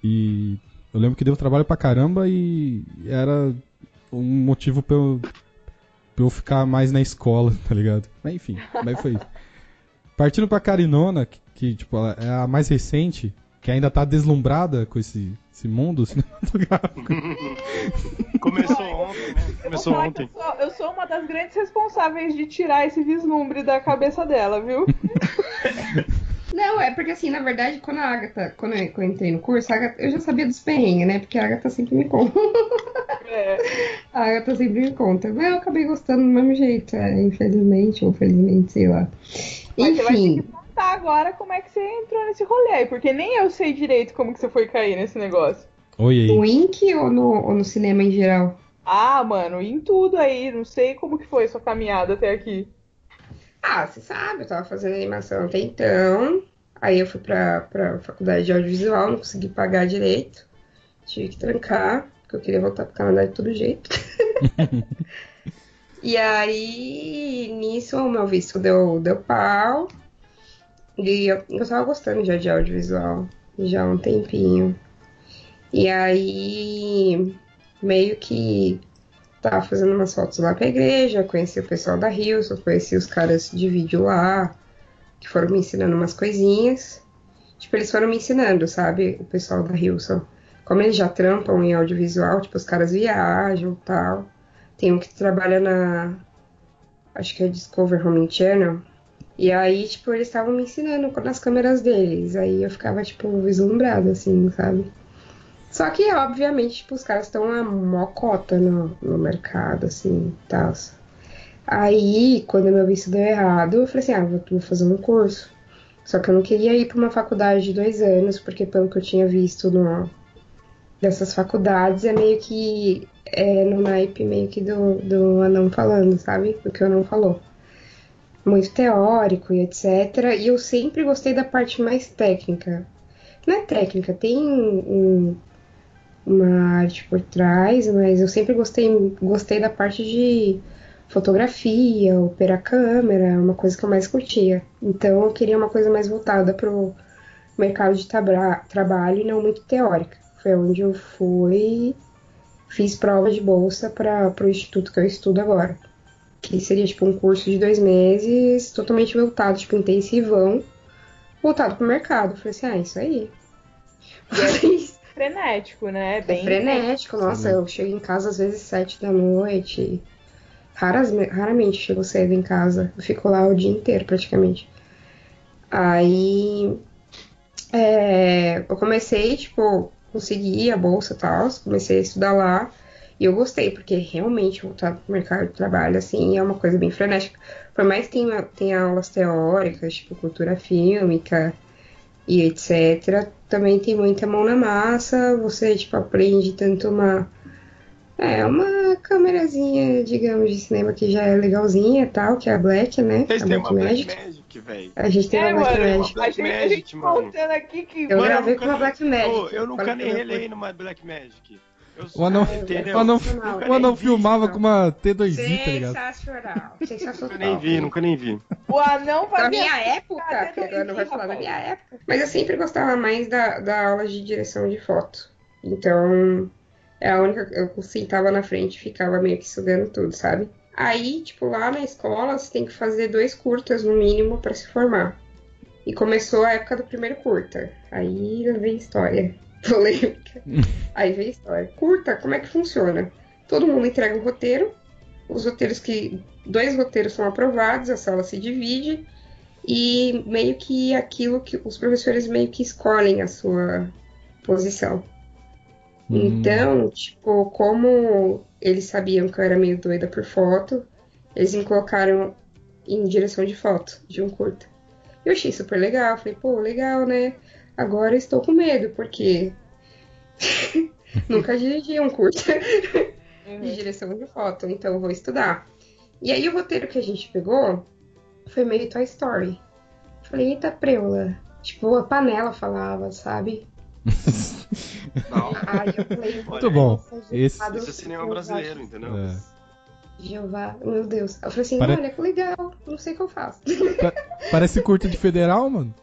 e eu lembro que deu trabalho pra caramba e era um motivo pra eu, pra eu ficar mais na escola, tá ligado? Mas enfim, mas foi isso. Partindo pra Carinona, que, que, tipo, ela é a mais recente, que ainda tá deslumbrada com esse, esse mundo cinematográfico. Começou ontem, né? Começou ontem. Eu sou, eu sou uma das grandes responsáveis de tirar esse vislumbre da cabeça dela, viu? Não, é porque assim, na verdade, quando a Agatha, quando eu, quando eu entrei no curso, a Agatha, eu já sabia dos perrengues, né? Porque a Agatha sempre me conta. É. A Agatha sempre me conta. Mas eu acabei gostando do mesmo jeito, é, infelizmente, ou felizmente, sei lá. Mas você vai ter Enfim, que contar agora como é que você entrou nesse rolê aí, porque nem eu sei direito como que você foi cair nesse negócio. Oi aí. no Ink ou no, ou no cinema em geral? Ah, mano, em tudo aí, não sei como que foi sua caminhada até aqui. Ah, você sabe, eu tava fazendo animação até então. Aí eu fui pra, pra faculdade de audiovisual, não consegui pagar direito. Tive que trancar, porque eu queria voltar pro Canadá de todo jeito. e aí, nisso, o meu visto deu, deu pau. E eu, eu tava gostando já de audiovisual, já há um tempinho. E aí, meio que tava fazendo umas fotos lá pra igreja, conheci o pessoal da Hilson, conheci os caras de vídeo lá, que foram me ensinando umas coisinhas. Tipo, eles foram me ensinando, sabe? O pessoal da Hilson. como eles já trampam em audiovisual, tipo, os caras viajam e tal. Tem um que trabalha na. Acho que é Discover Home Channel. E aí, tipo, eles estavam me ensinando nas câmeras deles. Aí eu ficava, tipo, vislumbrada, assim, sabe? Só que, obviamente, tipo, os caras estão a mocota no, no mercado, assim, tal. Aí, quando meu visto deu errado, eu falei assim, ah, vou, vou fazer um curso. Só que eu não queria ir para uma faculdade de dois anos, porque pelo que eu tinha visto no, dessas faculdades, é meio que é, no naipe meio que do, do anão falando, sabe? Do que o anão falou. Muito teórico e etc. E eu sempre gostei da parte mais técnica. Não é técnica, tem um, uma arte por trás, mas eu sempre gostei, gostei da parte de fotografia, operar câmera, uma coisa que eu mais curtia. Então eu queria uma coisa mais voltada pro mercado de trabalho e não muito teórica. Foi onde eu fui, fiz prova de bolsa para o instituto que eu estudo agora. Que seria tipo um curso de dois meses, totalmente voltado, tipo, intensivão, voltado pro mercado. Falei assim, ah, isso aí. Isso. Frenético, né? É Bem frenético, nossa, eu chego em casa às vezes sete da noite. Raras, raramente chego cedo em casa. Eu fico lá o dia inteiro praticamente. Aí é, eu comecei, tipo, consegui a bolsa e tal, comecei a estudar lá. E eu gostei, porque realmente voltar pro mercado de trabalho, assim, é uma coisa bem frenética. Por mais que tenha, tenha aulas teóricas, tipo cultura fílmica e etc., também tem muita mão na massa, você, tipo, aprende tanto uma... É, uma câmerazinha, digamos, de cinema que já é legalzinha e tal, que é a Black, né? Vocês a têm Black uma Black Magic. Magic, velho. A gente tem É, uma Black mano, Magic. a gente, a Magic, gente mano. contando aqui que. Eu Mano, gravei nunca com a nem- Black Magic. Ô, eu nunca nem relei numa Black Magic. O anão, o anão, filmava com uma T2i, tá ligado? Sensacional. Sensacional. Nunca nem vi, nunca nem vi. O anão Na fazia. minha época, agora não vai falar da minha época. Mas eu sempre gostava mais da, da aula de direção de foto. Então, é a única. Eu sentava na frente e ficava meio que sugando tudo, sabe? Aí, tipo, lá na escola, você tem que fazer dois curtas no mínimo pra se formar. E começou a época do primeiro curta. Aí vem história. Polêmica. Aí vem história. Curta, como é que funciona? Todo mundo entrega um roteiro. Os roteiros que. Dois roteiros são aprovados, a sala se divide. E meio que aquilo que os professores meio que escolhem a sua posição. Hum. Então, tipo, como eles sabiam que eu era meio doida por foto, eles me colocaram em direção de foto, de um curta. Eu achei super legal, falei, pô, legal, né? Agora eu estou com medo, porque nunca dirigi um curta de direção de foto, então eu vou estudar. E aí o roteiro que a gente pegou foi meio Toy Story. Falei, eita preula. Tipo, a panela falava, sabe? Não. Aí eu falei, Muito bom. Esse- Esse é cinema brasileiro, entendeu? É. Jeová, meu Deus. Eu falei assim, Pare- olha que legal, não sei o que eu faço. Parece curta de federal, mano.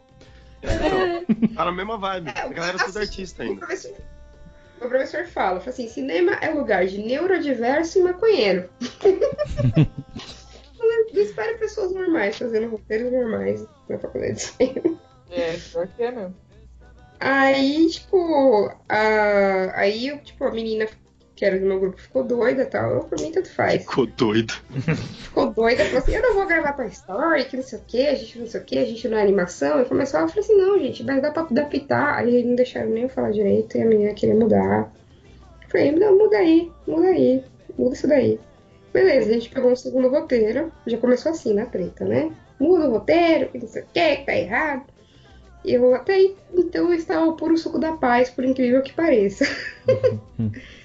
Tá na mesma vibe. É, A galera é tudo assim, artista O ainda. professor, o professor fala, fala assim, cinema é lugar de neurodiverso e maconheiro. Não espere pessoas normais fazendo roteiros normais na faculdade de cinema. É, pior que é mesmo. Aí, tipo, a, aí, tipo, a menina que era do meu grupo ficou doida e tal. Eu, por mim, tanto faz. Ficou doido. Ficou doida, falou assim, eu não vou gravar Toy Story, que não sei o que, a gente não sei o que, a gente não é animação. E começou, eu falei assim, não, gente, mas dá pra adaptar. Aí eles não deixaram nem eu falar direito e a menina queria mudar. Eu falei, não, muda aí, muda aí, muda isso daí. Beleza, a gente pegou um segundo roteiro, já começou assim na treta, né? Muda o roteiro, que não sei o que, que tá errado. E eu até aí, então eu estava o puro suco da paz, por incrível que pareça.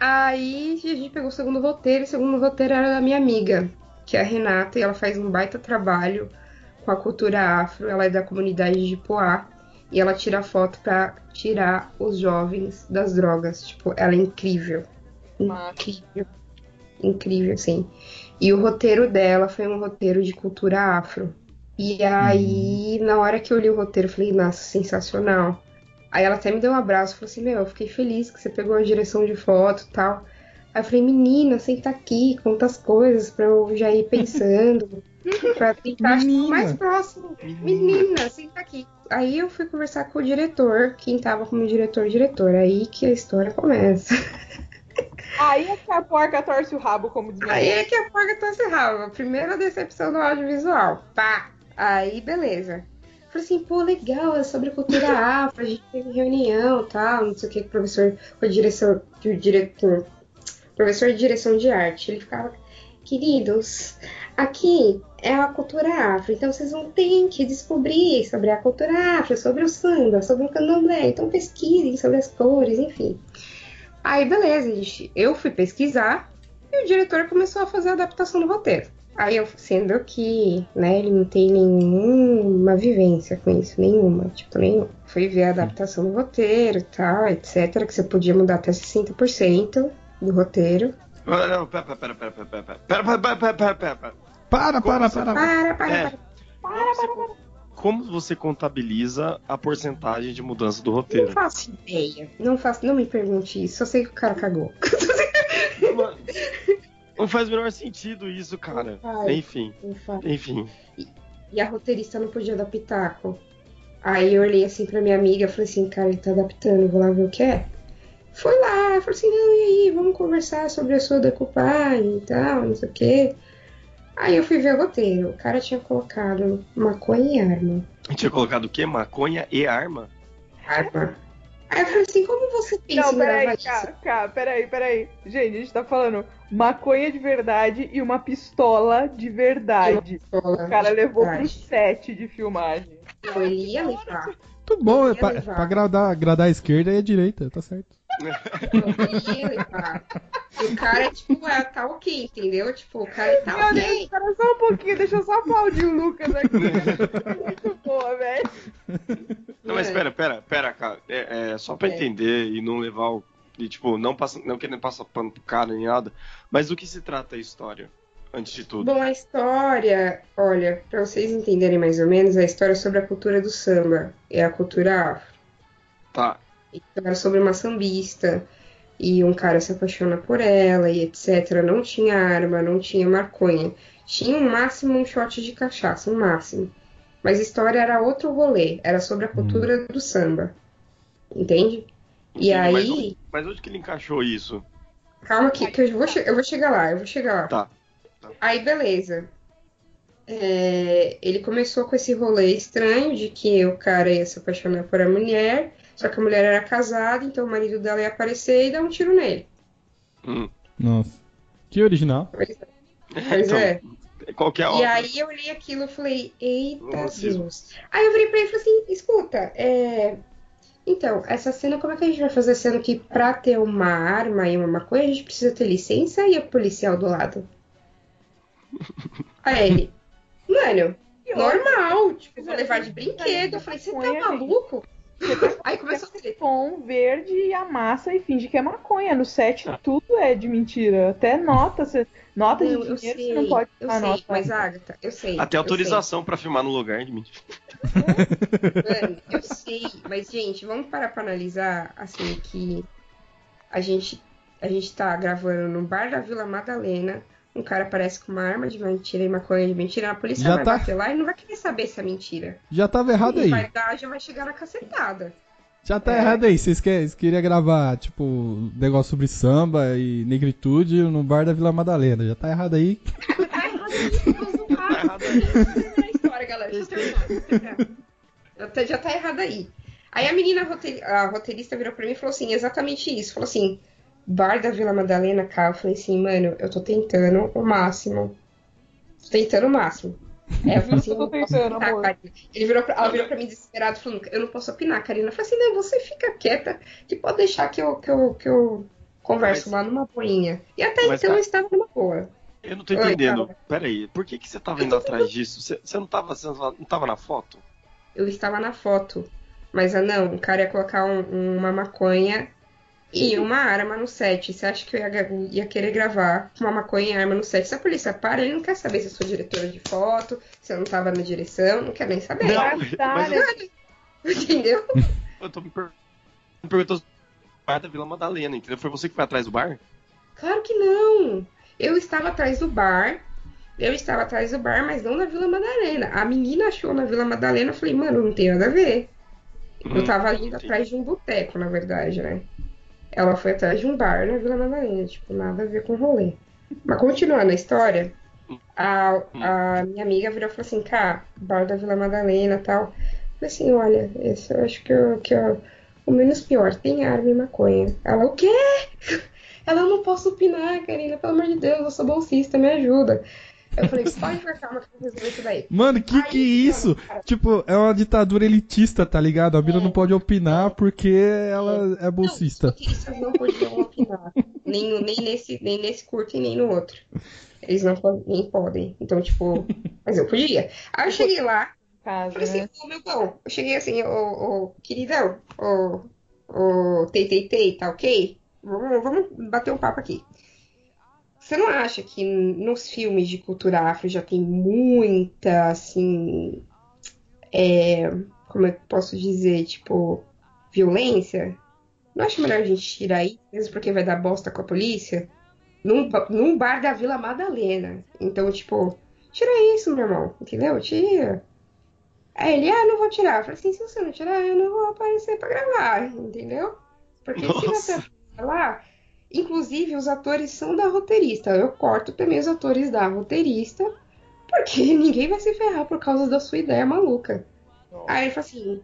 Aí a gente pegou o segundo roteiro, e o segundo roteiro era da minha amiga, que é a Renata, e ela faz um baita trabalho com a cultura afro, ela é da comunidade de Poá, e ela tira foto pra tirar os jovens das drogas. Tipo, ela é incrível. Incrível. Incrível, sim. E o roteiro dela foi um roteiro de cultura afro. E aí, na hora que eu li o roteiro, eu falei, nossa, sensacional. Aí ela até me deu um abraço, falou assim, meu, eu fiquei feliz que você pegou a direção de foto e tal. Aí eu falei, menina, senta aqui, conta as coisas pra eu já ir pensando. Pra tentar tipo, Menina. mais próximo. Menina, senta aqui. Aí eu fui conversar com o diretor, quem tava como diretor diretor. Aí que a história começa. Aí é que a porca torce o rabo, como diz minha Aí é que a porca tá cerrada. Primeira decepção do audiovisual. Pá! Aí, beleza. Falei assim, pô, legal, é sobre cultura afro, a gente teve reunião tal, não sei o que, o professor, direção, o diretor, professor de direção de arte. Ele ficava, queridos, aqui é a cultura afro, então vocês vão ter que descobrir sobre a cultura afro, sobre o samba, sobre o candomblé, então pesquisem sobre as cores, enfim. Aí, beleza, gente, eu fui pesquisar e o diretor começou a fazer a adaptação do roteiro. Aí eu, sendo que, né, ele não tem nenhuma vivência com isso, nenhuma, tipo, nenhuma. Fui ver a adaptação do roteiro e tal, etc, que você podia mudar até 60% do roteiro. Ah, Não, pera, pera, pera, pera, pera, pera, pera, pera, pera, pera, pera, pera. Para, para, para. Para, para, É. para. Como você, con- como você contabiliza a porcentagem de mudança do Não roteiro? faço ideia. Não faço, não me pergunte isso. Só sei que o cara cagou. Mano, Não faz o menor sentido isso, cara. Faz. Enfim, enfim. E a roteirista não podia dar pitaco. Aí eu olhei assim pra minha amiga e falei assim, cara, ele tá adaptando, vou lá ver o que é. Foi lá, falei assim, não, e aí, vamos conversar sobre a sua decoupagem e tal, não sei o quê. Aí eu fui ver o roteiro. O cara tinha colocado maconha e arma. Tinha colocado o quê? Maconha e arma? Arma. Aí eu falei assim, como você pensa Não, peraí, isso? cara, cara, peraí, peraí. Gente, a gente tá falando maconha de verdade e uma pistola de verdade. Pistola O cara levou pro verdade. set de filmagem. Não, ele ia levar. Muito bom, é pra, pra agradar, agradar a esquerda e a direita, tá certo. O cara, tipo, é, tá ok, entendeu? Tipo, o cara tá Meu Deus, ok. espera só um pouquinho, deixa eu só aplaudir o Lucas aqui. Muito boa, velho. Não, mas pera, pera, pera, cara. É, é, só pra É. entender e não levar o. E, tipo, não, passa, não querendo passar pano pro cara nem nada. Mas do que se trata a história? Antes de tudo. Bom, a história, olha, pra vocês entenderem mais ou menos, a história é sobre a cultura do samba. É a cultura afro. Tá. Então, era sobre uma sambista. E um cara se apaixona por ela e etc. Não tinha arma, não tinha maconha. Tinha um máximo um shot de cachaça, um máximo. Mas a história era outro rolê. Era sobre a cultura do samba. Entende? E Entendi, Mas aí. onde, mas onde que ele encaixou isso? Calma que, que eu, vou eu vou chegar lá, eu vou chegar lá. Tá. Aí, beleza. É, ele começou com esse rolê estranho de que o cara ia se apaixonar por a mulher, só que a mulher era casada, então o marido dela ia aparecer e dar um tiro nele. Hum. Nossa. Que original. Pois é. Pois Então, é. Qual que é a E aí eu olhei aquilo e falei, eita. Deus. Aí eu virei pra ele e falei assim, escuta, é... Então, essa cena, como é que a gente vai fazer sendo que pra ter uma arma e uma maconha a gente precisa ter licença e o policial do lado? Aí ele, mano, normal, tipo, vou levar de brinquedo. Eu falei, você tá maluco? Aí começou a treta. Tom verde e amassa e finge que é maconha. No set tudo é de mentira. Até nota, você, nota Não, de eu dinheiro sei, você não pode eu sei, nota. mas Agatha, eu sei. Até autorização pra filmar no lugar de mentira. Mano, eu sei, mas gente, vamos parar pra analisar, assim, que a gente, a gente tá gravando no bar da Vila Madalena, um cara aparece com uma arma de mentira e maconha de mentira, a polícia Já vai tá. bater lá e não vai querer saber se é mentira. Já tava errado E aí. vai dar, já vai chegar na cacetada. Já tá É. errado aí. Vocês que- vocês queriam gravar, tipo, negócio sobre samba e negritude no bar da Vila Madalena. Já tá errado aí. Tá errado. Tá aí. Terminar a história, galera. Deixa eu terminar. deixa eu terminar. Já tá- Já tá errado aí. Aí a menina, rote- a roteirista virou pra mim e falou assim, exatamente isso. Falou assim, bar da Vila Madalena, cá. Eu falei assim, mano, eu tô tentando o máximo. Tô tentando o máximo. Aí eu falei assim, Eu tô tentando, opinar, amor. Karina. Ele virou pra, ela virou pra mim desesperada, falando, eu não posso opinar, Karina. Eu falei assim, não, você fica quieta, que pode deixar que eu, que eu, que eu converso Mas- lá numa boinha. E até Mas, então cara- eu estava numa boa. Eu não tô Oi, entendendo. fala. Pera aí, por que, que você tava indo atrás disso? Você, você não tava, você não tava na foto? eu estava na foto. Mas ah, não, o cara ia colocar um- uma maconha e uma arma no set. Você acha que eu ia, ia querer gravar com uma maconha e arma no set? Se a polícia para, ele não quer saber se eu sou diretora de foto, se eu não estava na direção, não quer nem saber. Não, mas eu-? Entendeu? Eu tô me per- me perguntando bar da Vila Madalena, entendeu? Foi você que foi atrás do bar? Claro que não. Eu estava atrás do bar Eu estava atrás do bar, mas não na Vila Madalena. A menina achou na Vila Madalena, eu falei, mano, não tem nada a ver. Eu tava indo atrás de um boteco, na verdade, né? Ela foi atrás de um bar na Vila Madalena, tipo, nada a ver com rolê. Mas continuando a história, a, a minha amiga virou e falou assim, cara, bar da Vila Madalena e tal. Falei assim, olha, esse eu acho que, eu, que eu, o menos pior, tem arma e maconha. Ela, o quê? Ela, eu não posso opinar, Karina, pelo amor de Deus, eu sou bolsista, me ajuda. Eu falei, pode que eu vou resolver isso daí. Mano, que que é Aí, isso? cara, Tipo, é uma ditadura elitista, tá ligado? A mina É. não pode opinar porque ela é Não, bolsista. os roteiristas não podiam opinar. nem, nem, nesse, nem nesse curto e nem no outro. Eles não nem podem. Então, tipo, mas eu podia. Aí eu cheguei lá, Casa, falei assim, né? ô meu bom, eu cheguei assim, ô, ô queridão, ô, ô, tei, tei, tei, tá ok? Vamos, vamos bater um papo aqui. Você não acha que nos filmes de cultura afro já tem muita, assim, é, como é que eu posso dizer, tipo, violência? Não acha melhor a gente tirar isso, mesmo porque vai dar bosta com a polícia? Num, num bar da Vila Madalena. Então, tipo, tira isso, meu irmão, entendeu? Tira. Aí ele, ah, não vou tirar. Eu falei assim, se você não tirar, eu não vou aparecer pra gravar, entendeu? Porque se Nossa. você lá, inclusive os atores são da roteirista. Eu corto também os atores da roteirista, porque ninguém vai se ferrar por causa da sua ideia maluca. Aí ele falou assim,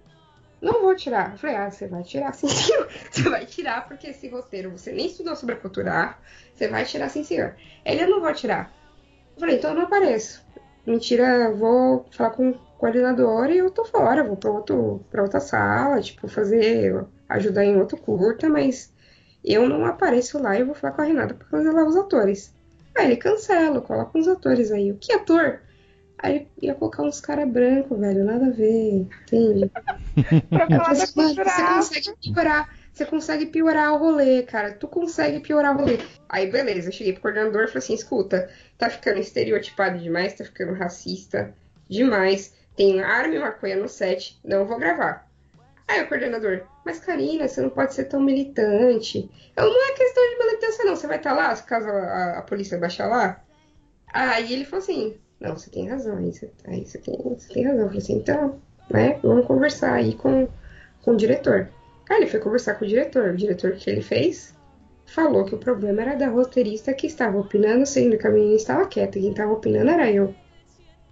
não vou tirar. Eu falei, ah, você vai tirar sim, senhor. Você vai tirar porque esse roteiro você nem estudou sobre a cultura afro. Você vai tirar sim, senhor. Ele, eu não vou tirar. Eu falei, então eu não apareço. Mentira, eu vou falar com o coordenador e eu tô fora. Vou pra, outro, pra outra sala, tipo, fazer, ajudar em outro curta, mas eu não apareço lá e eu vou falar com a Renata pra cancelar os atores. Aí ele cancela, coloca uns atores aí. O que ator? Aí ele ia colocar uns caras brancos, velho, nada a ver, entende? Você afro. consegue piorar. Você consegue piorar o rolê, cara. Tu consegue piorar o rolê. Aí, beleza, eu cheguei pro coordenador e falei assim: escuta, tá ficando estereotipado demais, tá ficando racista demais. Tem arma e maconha no set, não vou gravar. Aí o coordenador, mas Karina, você não pode ser tão militante. Eu não é questão de militância, não. Você vai estar lá, caso a, a polícia baixar lá? Aí ele falou assim: não, você tem razão, aí você, aí você, tem, você tem razão. Eu falei assim: então, né, vamos conversar aí com, com o diretor. Aí ele foi conversar com o diretor. O diretor que ele fez falou que o problema era da roteirista que estava opinando, sendo que a menina estava quieta. Quem estava opinando era eu.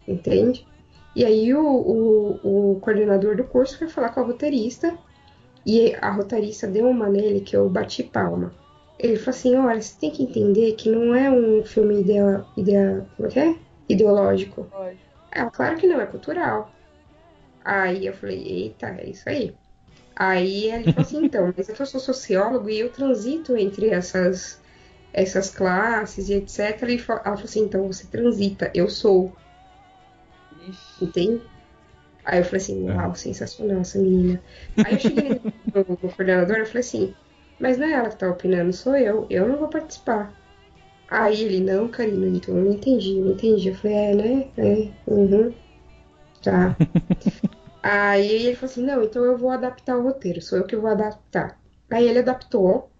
Entende? E aí o, o, o coordenador do curso foi falar com a roteirista e a roteirista deu uma nele que eu bati palma. Ele falou assim, olha, você tem que entender que não é um filme idea, idea, como é que é? ideológico. Lógico. Ela, claro que não, é cultural. Aí eu falei, eita, é isso aí. Aí ele falou assim, então, mas é eu sou sociólogo e eu transito entre essas, essas classes e etc. E ela falou assim, então você transita, eu sou, Ixi. entende? Aí eu falei assim, uau, sensacional essa menina. Aí eu cheguei no, no coordenador e falei assim, mas não é ela que tá opinando, sou eu, eu não vou participar. Aí ele, não, Karina, então eu não entendi, eu não entendi. Eu falei, é, né? É, uhum. Tá. Aí ele falou assim, não, então eu vou adaptar o roteiro, sou eu que vou adaptar. Aí ele adaptou,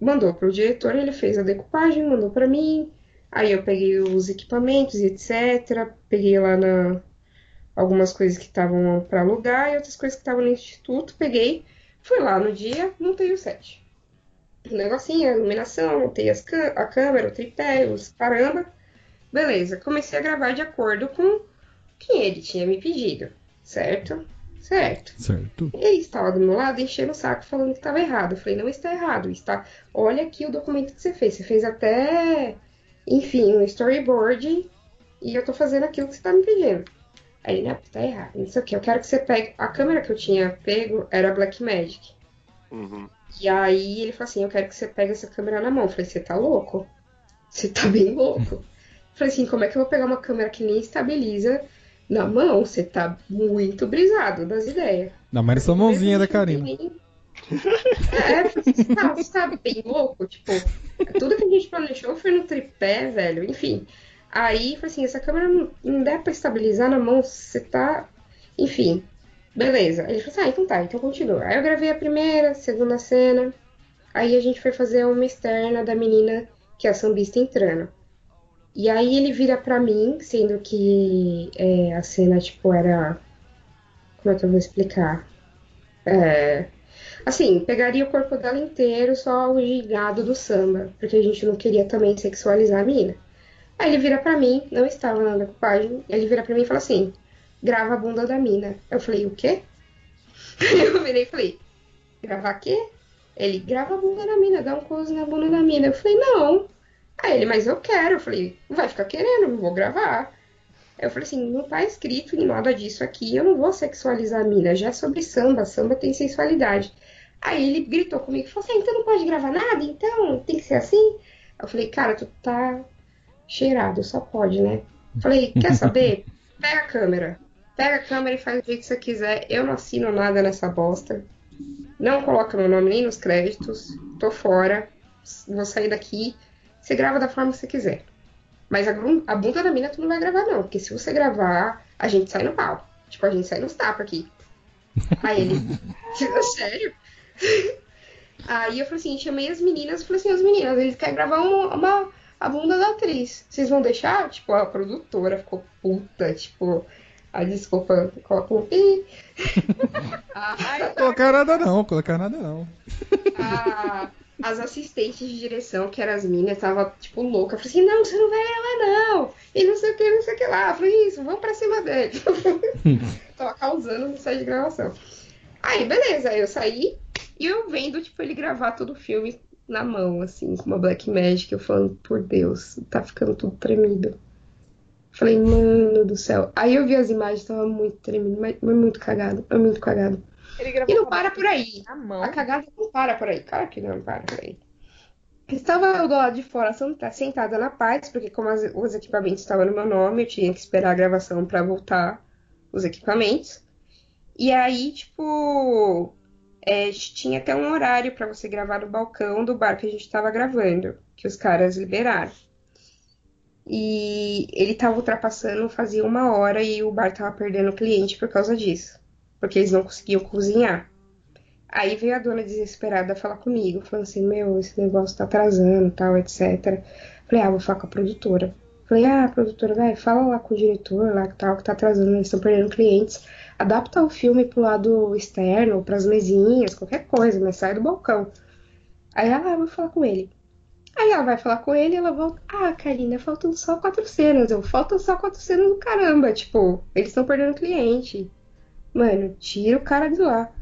mandou pro diretor, ele fez a decupagem, mandou pra mim. Aí eu peguei os equipamentos e etc. Peguei lá na algumas coisas que estavam para alugar e outras coisas que estavam no instituto, peguei, fui lá no dia, montei o set. O negocinho, a iluminação, montei as a câmera, o tripé, os caramba. Beleza, comecei a gravar de acordo com quem ele tinha me pedido, certo? Certo. Certo. Ele estava do meu lado enchendo o saco falando que estava errado. Eu falei, não está errado. Está... Olha aqui o documento que você fez. Você fez até, enfim, um storyboard e eu tô fazendo aquilo que você tá me pedindo. Aí ele, não, tá errado. Não sei o que. Eu quero que você pegue. A câmera que eu tinha pego era Blackmagic. Uhum. E aí ele falou assim: Eu quero que você pegue essa câmera na mão. Eu falei: Você tá louco? Você tá bem louco. Eu falei assim: Como é que eu vou pegar uma câmera que nem estabiliza na mão? Você tá muito brisado das ideias. Não, mas essa mãozinha da Karina. nem- É, tá, tá bem louco? Tipo, tudo que a gente planejou foi no tripé, velho. Enfim. Aí, assim, essa câmera não, não dá pra estabilizar na mão, você tá. Enfim. Beleza. Ele falou assim, ah, então tá, então continua. Aí eu gravei a primeira, segunda cena. Aí a gente foi fazer uma externa da menina que é a sambista entrando. E aí ele vira pra mim, sendo que é, a cena, tipo, era. Como é que eu vou explicar? É, assim, pegaria o corpo dela inteiro, só o gigado do samba, porque a gente não queria também sexualizar a menina. Aí ele vira pra mim, não estava na decupagem, ele vira pra mim e fala assim: grava a bunda da mina. Eu falei: o quê? Eu virei e falei: gravar quê? Ele grava a bunda da mina, dá um close na bunda da mina. Eu falei: não. Aí ele, mas eu quero. Eu falei: vai ficar querendo, vou gravar. Eu falei assim: não tá escrito em nada disso aqui, eu não vou sexualizar a mina, já é sobre samba, samba tem sensualidade. Aí ele gritou comigo falou assim: então não pode gravar nada? Então tem que ser assim? Eu falei: cara, tu tá cheirado, só pode, né? Falei: quer saber? Pega a câmera. Pega a câmera e faz do jeito que você quiser. Eu não assino nada nessa bosta. Não coloca meu nome nem nos créditos. Tô fora. Vou sair daqui. Você grava da forma que você quiser. Mas a, a bunda da mina tu não vai gravar, não. Porque se você gravar, a gente sai no pau. Tipo, a gente sai nos tapas aqui. Aí ele. Sério? Aí eu falei assim, chamei as meninas e falei assim, as meninas, eles querem gravar uma, uma- a bunda da atriz. Vocês vão deixar? Tipo, a produtora ficou puta, tipo, a desculpa, coloca um pi. Colocar nada não, colocar nada não. a- as assistentes de direção, que eram as minas, tava, tipo, louca. Eu falei assim, não, você não vai gravar, não. E não sei o que, não sei o que lá. Eu falei, isso, vamos pra cima dele. tava causando no set de gravação. Aí, beleza, aí eu saí e eu vendo, tipo, ele gravar todo o filme na mão, assim, com uma Black Magic, eu falando, por Deus, tá ficando tudo tremido. Falei, mano do céu. Aí eu vi as imagens, tava muito tremido, mas, muito cagado, muito cagado. E não para por aí. A cagada não para por aí. Claro que não para por aí. Estava eu do lado de fora senta- sentada na paz, porque como as- os equipamentos estavam no meu nome, eu tinha que esperar a gravação para voltar os equipamentos. E aí, tipo, é, tinha até um horário para você gravar no balcão do bar que a gente estava gravando, que os caras liberaram. E ele tava ultrapassando, fazia uma hora e o bar tava perdendo cliente por causa disso, porque eles não conseguiam cozinhar. Aí veio a dona desesperada falar comigo, falando assim: Meu, esse negócio tá atrasando, tal, etc. Falei: Ah, vou falar com a produtora. Falei: Ah, produtora, vai, fala lá com o diretor, lá que tal, que tá atrasando, eles estão perdendo clientes. Adapta o filme pro lado externo, pras mesinhas, qualquer coisa, mas sai do balcão. Aí ela, ah, falar com ele. Aí ela vai falar com ele ela volta. Ah, Karina, faltam só quatro cenas. Eu, faltam só quatro cenas do caramba. Tipo, eles estão perdendo cliente. Mano, tira o cara de lá.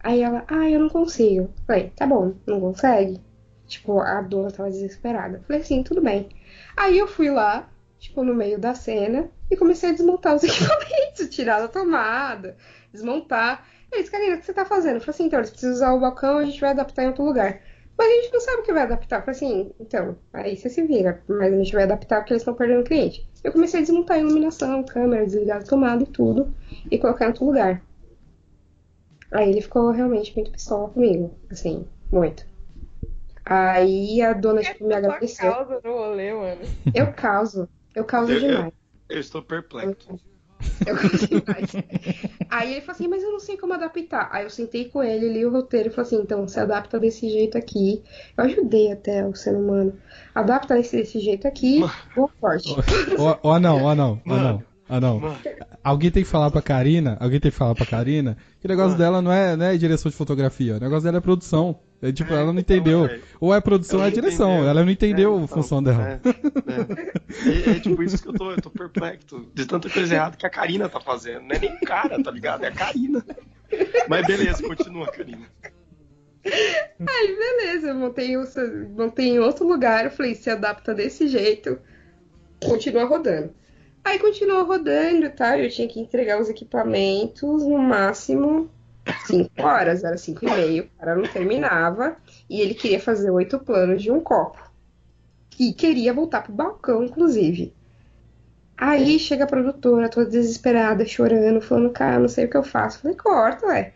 Aí ela, ah, eu não consigo. Falei, tá bom, não consegue? Tipo, a dona tava desesperada. Falei assim, tudo bem. Aí eu fui lá, tipo, no meio da cena e comecei a desmontar os equipamentos, tirar da tomada, desmontar. Eles, Karina, o que você tá fazendo? Falei assim, então, eles precisam usar o balcão, a gente vai adaptar em outro lugar. Mas a gente não sabe o que vai adaptar. Eu falei assim, então, aí você se vira, mas a gente vai adaptar porque eles estão perdendo cliente. Eu comecei a desmontar a iluminação, câmera, desligar a tomada e tudo, e colocar em outro lugar. Aí ele ficou realmente muito pistola comigo, assim, muito. Aí a dona, tipo, me agradeceu. causa no rolê, mano. Eu causo, eu causo Eu- eu- demais. Eu estou perplexo. Eu causo demais. Aí ele falou assim, mas eu não sei como adaptar. Aí eu sentei com ele, li o roteiro e falei assim, então, se adapta desse jeito aqui. Eu ajudei até o ser humano. Adapta desse, desse jeito aqui, boa sorte. Ó, ó, não, ó, não, ó, não. Ah, não. Mano, Alguém tem que falar pra Karina, alguém tem que falar pra Karina que o negócio Mano. dela não é, não é direção de fotografia, o negócio dela é produção. É, tipo, É, ela não então, entendeu. é. Ou é produção ou é direção. entendeu. Ela não entendeu É, a então, função dela. É, é. É- é tipo isso que eu tô, eu tô perplexo. De tanta coisa errada que a Karina tá fazendo. Não é nem o cara, tá ligado? É a Karina. Mas beleza, continua, Karina. Aí, beleza, eu montei, montei em outro lugar, eu falei, se adapta desse jeito, continua rodando. Aí continuou rodando, tá? Eu tinha que entregar os equipamentos no máximo 5 horas, era 5 e meio, o cara não terminava, e ele queria fazer oito planos de um copo. E queria voltar pro balcão, inclusive. Aí chega a produtora, toda desesperada, chorando, falando, cara, não sei o que eu faço. Eu falei, corta, ué.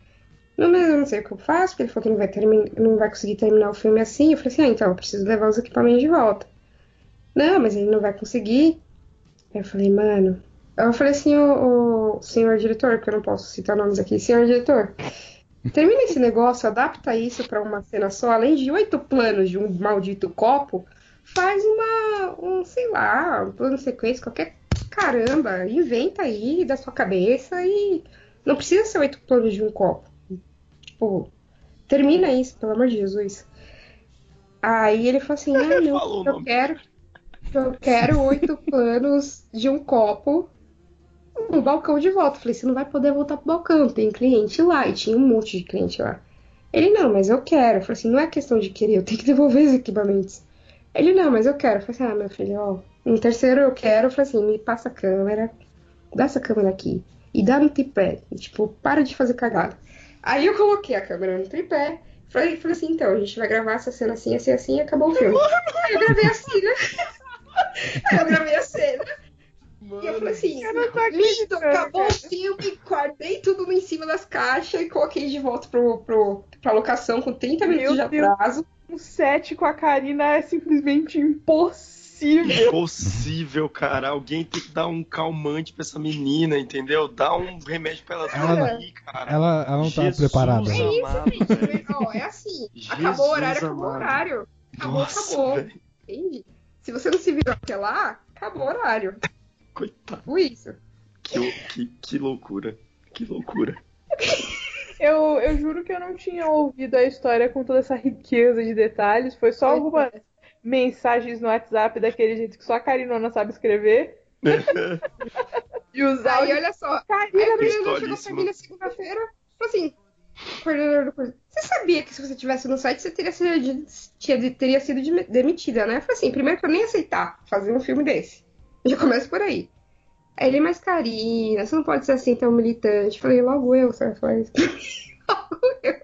Não, mas eu não sei o que eu faço, porque ele falou que não vai, termi- não vai conseguir terminar o filme assim. Eu falei assim, ah, então eu preciso levar os equipamentos de volta. Não, mas ele não vai conseguir. Eu falei, mano. Eu falei assim, o, senhor diretor, que eu não posso citar nomes aqui, senhor diretor, termina esse negócio, adapta isso pra uma cena só, além de oito planos de um maldito copo, faz uma, um, sei lá, um plano de sequência, qualquer caramba, inventa aí da sua cabeça e não precisa ser oito planos de um copo. Tipo, termina isso, pelo amor de Jesus. Aí ele falou assim, ah, não, o eu quero, eu quero oito planos de um copo no balcão de volta. Eu falei, você não vai poder voltar pro balcão, tem cliente lá. E tinha um monte de cliente lá. Ele, não, mas eu quero. Eu falei assim, não é questão de querer, eu tenho que devolver os equipamentos. Ele, não, mas eu quero. Eu falei assim, ah, meu filho, ó, no terceiro eu quero. Eu falei assim, me passa a câmera, dá essa câmera aqui. E dá no tripé. E, tipo, para de fazer cagada. Aí eu coloquei a câmera no tripé. Falei, falei assim, então, a gente vai gravar essa cena assim, assim, assim, e acabou o filme. Aí eu gravei a cena. Aí eu gravei a cena. E eu falei assim, Eu não tô lindo, acabou o filme, guardei tudo em cima das caixas e coloquei de volta pro, pro, pra locação com 30 minutos Meu de Deus. atraso. Um set com a Karina é simplesmente impossível. Impossível, cara. Alguém tem que dar um calmante pra essa menina, entendeu? Dar um remédio pra ela dormir, cara. Ela, ela não tá Jesus preparada. amado. É isso, gente. é assim. acabou o horário, acabou o amado. horário. Acabou, Nossa, acabou. velho. Entende? Se você não se virou até lá, acabou o horário. Coitado. Tipo isso. Que, que, que loucura. Que loucura. Eu, eu juro que eu não tinha ouvido a história com toda essa riqueza de detalhes. Foi só algumas mensagens no WhatsApp daquele jeito que só a Karinona sabe escrever. e os Aí olha só, a Karina, menina chegou mim na segunda-feira, falou assim, coordenador do curso, você sabia que se você tivesse no site, você teria sido, teria sido de- demitida, né? Eu falei assim, primeiro que eu nem ia aceitar fazer um filme desse. Já começa por aí. Aí ele, mas Karina, você não pode ser assim tão militante. Falei, logo eu, você vai falar isso. logo eu.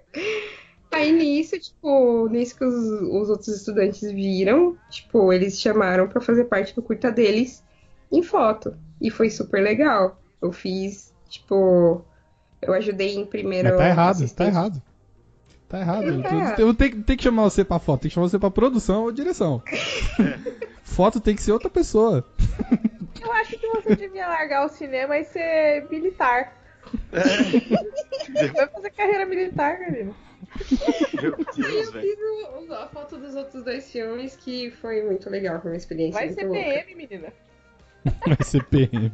Aí nisso, tipo, nisso que os, os outros estudantes viram, tipo, eles chamaram pra fazer parte do curta deles em foto. E foi super legal. Eu fiz, tipo, eu ajudei em primeiro. Mas tá errado, tá errado. Tá errado. É. Eu tenho, tenho que chamar você pra foto, tem que chamar você pra produção ou direção. Foto tem que ser outra pessoa. eu acho que você devia largar o cinema e ser militar. Vai fazer carreira militar, Karina. Meu Aí Deus, eu fiz a foto dos outros dois filmes, que foi muito legal, foi uma experiência Vai muito ser louca. PM, menina. Vai ser PM.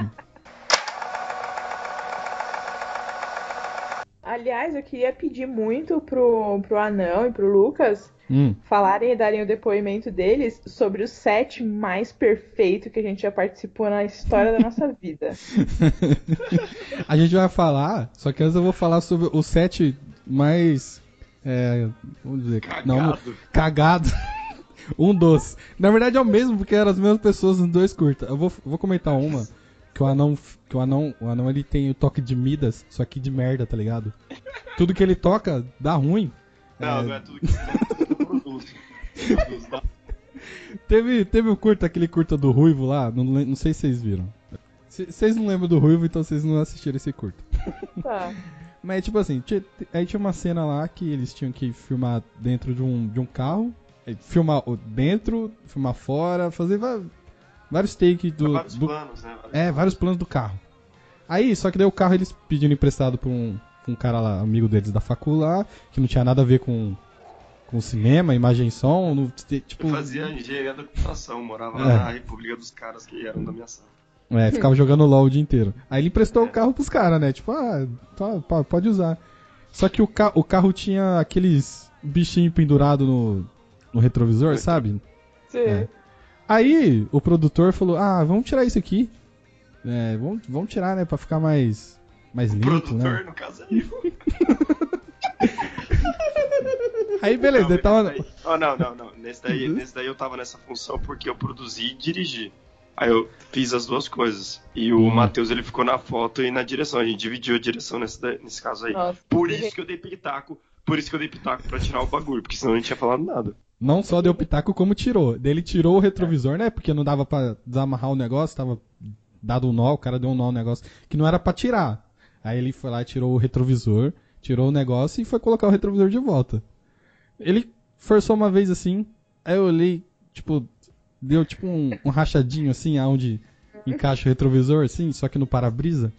Aliás, eu queria pedir muito pro, pro Anão e pro Lucas Hum. falarem e darem o depoimento deles sobre o set mais perfeito que a gente já participou na história da nossa vida. A gente vai falar, só que antes eu vou falar sobre o set mais. É, vamos dizer, não, Cagado. cagado. um dos. Na verdade é o mesmo, porque eram as mesmas pessoas nos dois curtas. Eu vou, vou comentar uma. Que o anão. Que o anão. O anão ele tem o toque de Midas, só que de merda, tá ligado? Tudo que ele toca dá ruim. Não, É, não é tudo que tudo que produz. Tá? Teve, teve o curta, aquele curta do Ruivo lá, não, não sei se vocês viram. Vocês não lembram do Ruivo, então vocês não assistiram esse curta. Tá. Mas, tipo assim, tinha, aí tinha uma cena lá que eles tinham que filmar dentro de um, de um carro, filmar dentro, filmar fora, fazer vários takes do, Vários do- planos, né? É, vários planos do carro. Aí, só que daí o carro eles pediram emprestado pra um, um cara lá, amigo deles da facul lá, que não tinha nada a ver com, com cinema, imagem e som, não, tipo... Eu fazia engenharia da computação, morava É. lá na República dos Caras que eram da minha sala. É, ficava jogando LOL o dia inteiro. Aí ele emprestou o carro pros caras, né? Tipo, ah, tá, pode usar. Só que o, ca o carro tinha aqueles bichinhos pendurados no, no retrovisor, sabe? Sim. É. Aí o produtor falou, ah, vamos tirar isso aqui. É, vamos, vamos tirar, né, pra ficar mais, mais O limpo, produtor, né? no caso, é eu. Aí beleza, Não, tava... daí- Oh, não, não, não. Nesse daí, nesse daí eu tava nessa função porque eu produzi e dirigi. Aí eu fiz as duas coisas. E o Hum. Matheus, ele ficou na foto e na direção. A gente dividiu a direção nesse, nesse caso aí. Nossa. Por isso que eu dei pitaco. Por isso que eu dei pitaco pra tirar o bagulho, porque senão a gente tinha falado nada. Não só deu pitaco, como tirou. Ele tirou o retrovisor, né? Porque não dava pra desamarrar o negócio, tava dado um nó, o cara deu um nó no negócio, que não era pra tirar. Aí ele foi lá, tirou o retrovisor, tirou o negócio e foi colocar o retrovisor de volta. Ele forçou uma vez assim, aí eu olhei, tipo, deu tipo um, um rachadinho assim, aonde encaixa o retrovisor, assim, só que no para-brisa.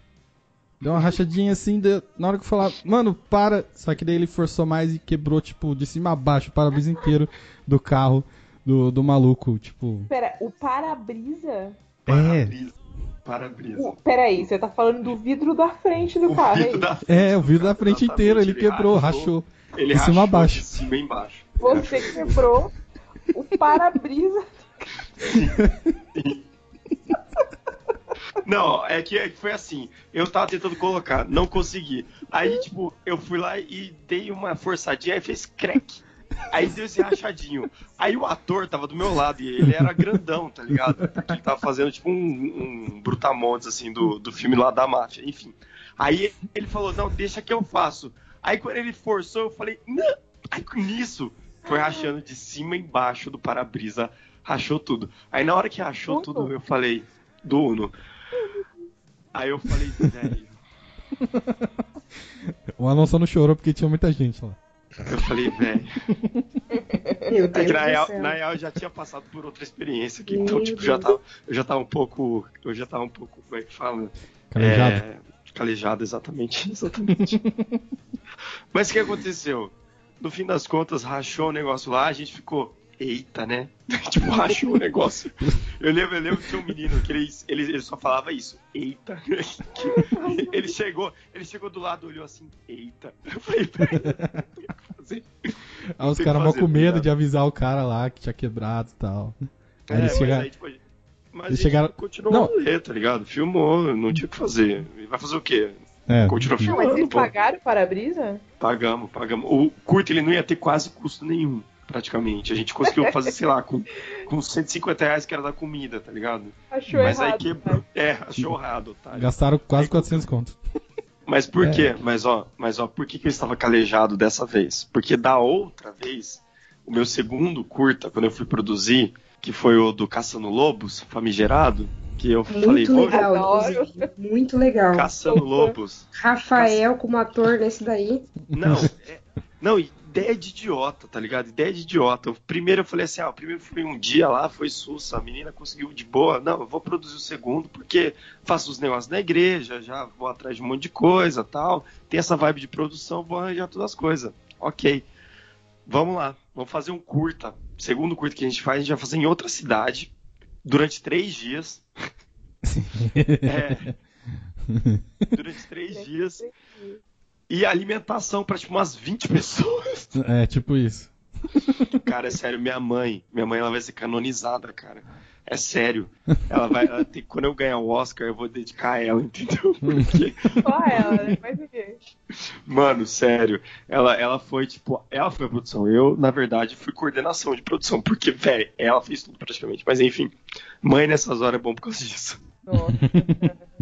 Deu uma rachadinha assim, deu- na hora que eu falar, mano, para. Só que daí ele forçou mais e quebrou, tipo, de cima a baixo, o para-brisa inteiro do carro, do, do maluco, tipo. Pera, o para-brisa? É, Para-brisa. Para-brisa. O- Peraí, você tá falando do vidro da frente do O carro, é da é, o vidro da frente inteiro, ele quebrou, rachou. Ele de cima a baixo. De cima embaixo. Você quebrou o para-brisa. Não, é que, é que foi assim. Eu tava tentando colocar, não consegui. Aí, tipo, eu fui lá e dei uma forçadinha e fez crack. Aí deu esse rachadinho. Aí o ator tava do meu lado e ele era grandão, tá ligado? Porque ele tava fazendo tipo um, um brutamontes, assim, do, do filme lá da máfia, enfim. Aí ele falou, não, deixa que eu faço. Aí quando ele forçou, eu falei, não. Aí com isso, foi rachando de cima embaixo do para-brisa, rachou tudo. Aí na hora que rachou tudo, eu falei, do Uno. Aí eu falei, velho. O Alonso não chorou porque tinha muita gente lá. Eu falei, velho. É na real, na real eu já tinha passado por outra experiência aqui, Meu então, tipo, já tava, eu já tava um pouco. Eu já tava um pouco, como é que fala? Calejado. É, calejado, exatamente. exatamente. Mas o que aconteceu? No fim das contas, rachou o negócio lá, a gente ficou. Eita, né? tipo, rachou o negócio. Eu lembro, eu lembro que tinha um menino que ele, ele, ele só falava isso. Eita. Que- ele chegou, ele chegou do lado, olhou assim, eita. Eu falei, peraí, o que eu vou fazer? Aí os caras fazer, com medo de avisar o cara lá que tinha quebrado e tal. Aí É, eles mas chegaram. aí, tipo, mas eles a gente chegaram- continuou Não. a ler, tá ligado? Filmou, não tinha o que fazer. Vai fazer o quê? É, Continua mas filmando, vocês pô. pagaram o para-brisa? Pagamos, pagamos. O curto ele não ia ter quase custo nenhum, praticamente. A gente conseguiu fazer, sei lá, com, com 150 reais que era da comida, tá ligado? Achou Mas aí errado. quebrou. É, achou errado, tá? gastaram quase Aí, 400 conto. Mas por É. quê? Mas ó, mas ó, por que, que eu estava calejado dessa vez? Porque da outra vez, o meu segundo curta, quando eu fui produzir, que foi o do Caçando Lobos, famigerado, que eu falei, Muito vou legal. Muito legal. Caçando Lobos. Rafael como ator nesse daí. Não, é- não, ideia de idiota, tá ligado? Ideia de idiota. O primeiro eu falei assim, ah, o primeiro foi um dia lá, foi sussa, a menina conseguiu de boa. Não, eu vou produzir o segundo porque faço os negócios na igreja, já vou atrás de um monte de coisa tal. Tem essa vibe de produção, vou arranjar todas as coisas. Ok. Vamos lá, vamos fazer um curta. Segundo curta que a gente faz, a gente vai fazer em outra cidade durante três dias. É, durante três dias. E alimentação para tipo umas 20 pessoas. É, tipo isso. Cara, é sério, minha mãe, minha mãe ela vai ser canonizada, cara. É sério. Ela vai, ela tem- quando eu ganhar o Oscar, eu vou dedicar a ela, entendeu? Porque, Só ela, né? Mas ninguém. mano, sério, ela, ela foi, tipo, ela foi a produção. Eu, na verdade, fui coordenação de produção, porque, velho, ela fez tudo praticamente. Mas enfim, mãe nessas horas é bom por causa disso. Nossa.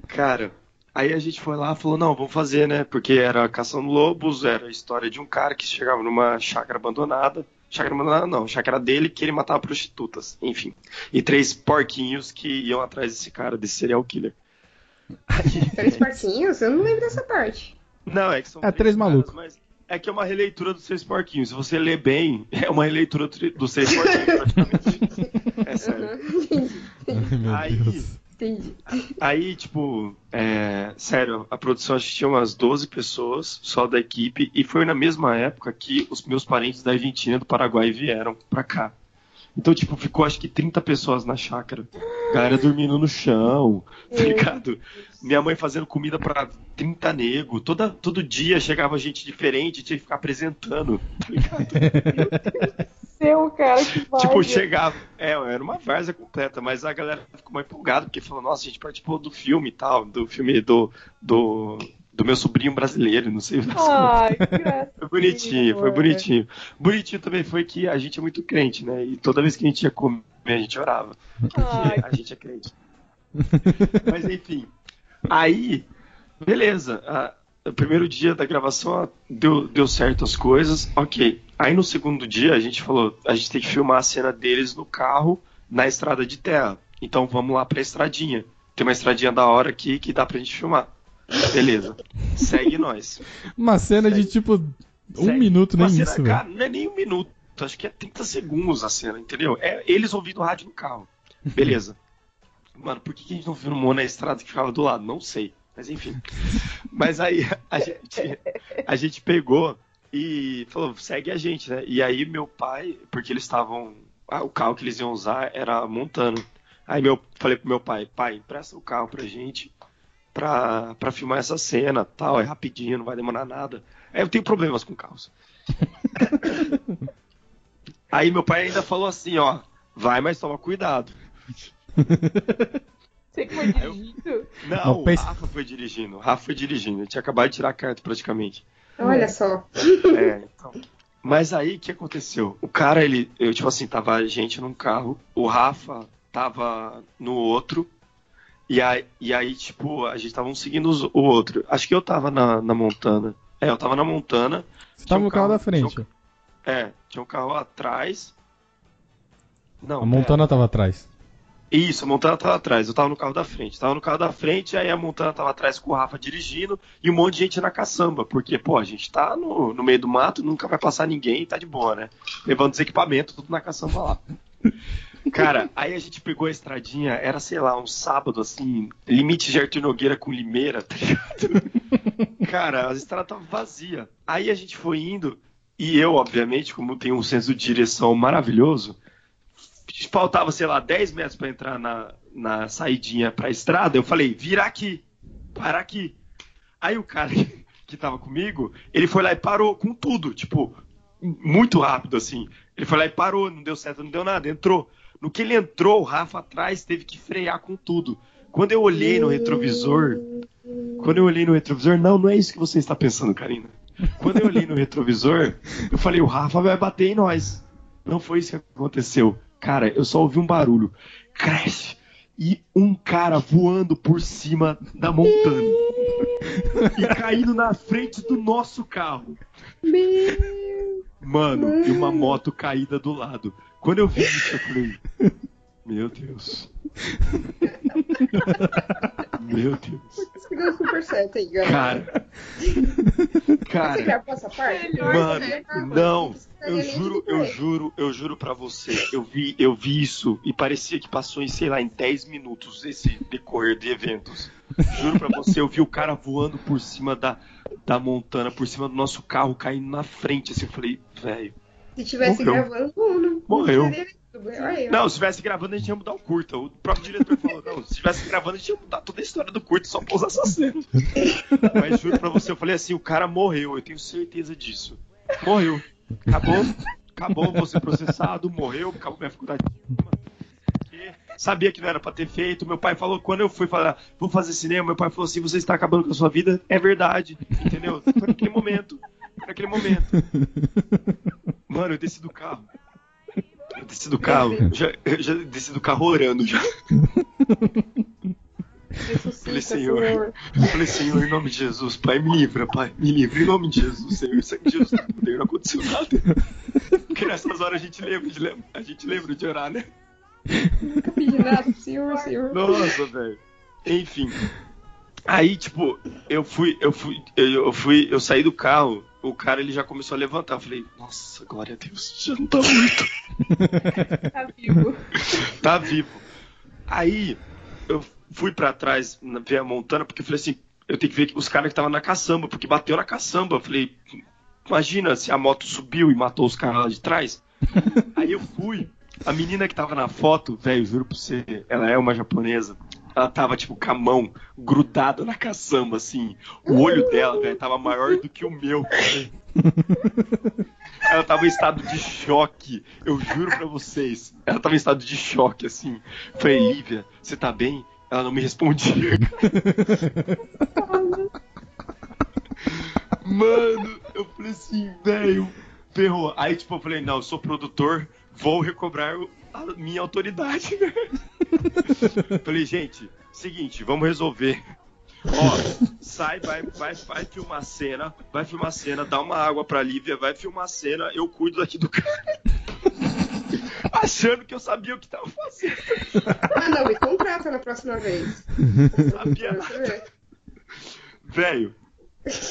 Cara, aí a gente foi lá e falou, não, vamos fazer, né? Porque era caçando lobos, era a história de um cara que chegava numa chácara abandonada. Chácara abandonada não, chácara dele que ele matava prostitutas, enfim. E três porquinhos que iam atrás desse cara, desse serial killer. Três partinhos? Eu não lembro dessa parte. não, é que são É, três caras, malucos. mas é que é uma releitura dos três porquinhos. Se você ler bem, é uma releitura do- dos três porquinhos, praticamente. É sério. Uhum. Ai, meu Aí- Deus. Entendi. Aí, tipo, é, sério, a produção acho que tinha umas 12 pessoas só da equipe, e foi na mesma época que os meus parentes da Argentina e do Paraguai vieram pra cá. Então, tipo, ficou acho que 30 pessoas na chácara. Galera dormindo no chão, tá ligado? Minha mãe fazendo comida pra 30 nego. Toda, todo dia chegava gente diferente, tinha que ficar apresentando, tá ligado? Seu cara que vai. Tipo, chegava. É, era uma várzea completa, mas a galera ficou mais empolgada, porque falou, nossa, a gente participou do filme e tal, do filme do, do, do meu sobrinho brasileiro, não sei. Ai. Foi bonitinho, foi bonitinho. Bonitinho também foi que a gente é muito crente, né? E toda vez que a gente ia comer, a gente orava. Porque Ai. a gente é crente. Mas enfim. Aí, beleza. a- o primeiro dia da gravação ah, deu, deu certo as coisas, ok. Aí no segundo dia a gente falou, a gente tem que filmar a cena deles no carro na estrada de terra. Então vamos lá pra estradinha. Tem uma estradinha da hora aqui que dá pra gente filmar. Beleza. Segue nós. Uma cena de Segue. tipo um Segue. minuto, Uma nem cena, isso, cara, velho. não é nem um minuto, acho que é 30 segundos a cena, entendeu? É eles ouvindo rádio no carro. Beleza. Mano, por que que a gente não filmou na estrada que ficava do lado? Não sei. Mas enfim. Mas aí a gente, a gente pegou e falou, segue a gente, né? E aí meu pai, porque eles estavam ah, o carro que eles iam usar era Montana. Aí meu, falei pro meu pai, pai, empresta o carro pra gente pra, pra filmar essa cena, tal, é rapidinho, não vai demorar nada. Aí eu tenho problemas com carros. Aí meu pai ainda falou assim, ó, vai, mas toma cuidado. Você que foi dirigindo? Não, Não, o pensa- Rafa foi dirigindo, o Rafa foi dirigindo, ele tinha acabado de tirar a carta praticamente. Olha só. É, então. Mas aí o que aconteceu? O cara, ele, eu tipo assim, tava a gente num carro, o Rafa tava no outro, e aí, e aí tipo, a gente tava um seguindo os- o outro. Acho que eu tava na, na Montana. É, eu tava na Montana. Você tava um no carro da tinha um- frente. é, tinha um carro atrás. Não, A Montana tava atrás. Isso, a Montana tava atrás, eu tava no carro da frente. Tava no carro da frente, aí a Montana tava atrás com o Rafa dirigindo e um monte de gente na caçamba. Porque, pô, a gente tá no, no meio do mato, nunca vai passar ninguém, tá de boa, né? Levando os equipamentos, tudo na caçamba lá. Cara, aí a gente pegou a estradinha, era, sei lá, um sábado, assim, limite de Arthur Nogueira com Limeira, tá ligado? Cara, a estrada tava vazia. Aí a gente foi indo, e eu, obviamente, como tenho um senso de direção maravilhoso, faltava, sei lá, 10 metros pra entrar na, na saidinha pra estrada, eu falei, vira aqui, para aqui. Aí o cara que tava comigo, ele foi lá e parou com tudo, tipo, muito rápido, assim. Ele foi lá e parou, não deu certo, não deu nada, entrou. No que ele entrou, o Rafa atrás teve que frear com tudo. Quando eu olhei no retrovisor, quando eu olhei no retrovisor, não, não é isso que você está pensando, Karina. Quando eu olhei no retrovisor, eu falei, o Rafa vai bater em nós. Não foi isso que aconteceu. Cara, eu só ouvi um barulho. Crash! E um cara voando por cima da montanha. E caindo na frente do nosso carro. Mano, e uma moto caída do lado. Quando eu vi isso, eu falei: Meu Deus. Meu Deus. Que deu super certo aí, galera. Cara. Você Cara. gravou essa parte? Mano, não, eu juro, eu juro, eu juro pra você, eu vi, eu vi isso e parecia que passou em, sei lá, em 10 minutos esse decorrer de eventos. Juro pra você, eu vi o cara voando por cima da, da montana, por cima do nosso carro, caindo na frente, assim, eu falei, velho. Se tivesse Morreu. gravando, não, não Morreu. seria Não, se estivesse gravando, a gente ia mudar o curta. O próprio diretor falou, não, se estivesse gravando, a gente ia mudar toda a história do curta só pra usar essa cena. Mas juro pra você, eu falei assim, o cara morreu, eu tenho certeza disso. Morreu. Acabou. Acabou, ser processado, morreu, acabou minha faculdade. Sabia que não era pra ter feito. Meu pai falou, quando eu fui falar, vou fazer cinema, meu pai falou assim: você está acabando com a sua vida. É verdade, entendeu? Foi naquele momento. Naquele momento. Mano, eu desci do carro. Eu desci do carro. Já, eu já desci do carro orando já. Ressuscita, Falei, Senhor. Eu falei, Senhor, em nome de Jesus, Pai, me livra, Pai, me livra, em nome de Jesus, Senhor. Isso aqui, Jesus, tá poder, não aconteceu nada. Porque nessas horas a gente lembra de, a gente lembra de orar, né? Nunca pedi nada, senhor, senhor. Nossa, velho. Enfim. Aí, tipo, eu fui, eu fui, eu, eu fui, eu saí do carro, o cara ele já começou a levantar. Eu falei, nossa, glória a Deus, já não tá muito. Tá vivo. tá vivo. Aí eu fui pra trás ver a montana, porque eu falei assim, eu tenho que ver os caras que estavam na caçamba, porque bateu na caçamba. Eu falei, imagina se a moto subiu e matou os caras lá de trás. Aí eu fui. A menina que tava na foto, velho, juro pra você, ela é uma japonesa. Ela tava, tipo, com a mão grudada na caçamba, assim. O olho dela, velho, tava maior do que o meu. velho. Ela tava em estado de choque. Eu juro pra vocês. Ela tava em estado de choque, assim. Falei, Lívia, você tá bem? Ela não me respondia. Mano, eu falei assim, velho, ferrou. Aí, tipo, eu falei, não, eu sou produtor, vou recobrar a minha autoridade, né? Falei, gente, seguinte, vamos resolver. Ó, sai, vai, vai, vai filmar a cena, vai filmar a cena, dá uma água pra Lívia, vai filmar a cena, eu cuido daqui do cara. Achando que eu sabia o que tava fazendo. Ah, não, me contrata na próxima vez. Sabia Pra você ver. Velho.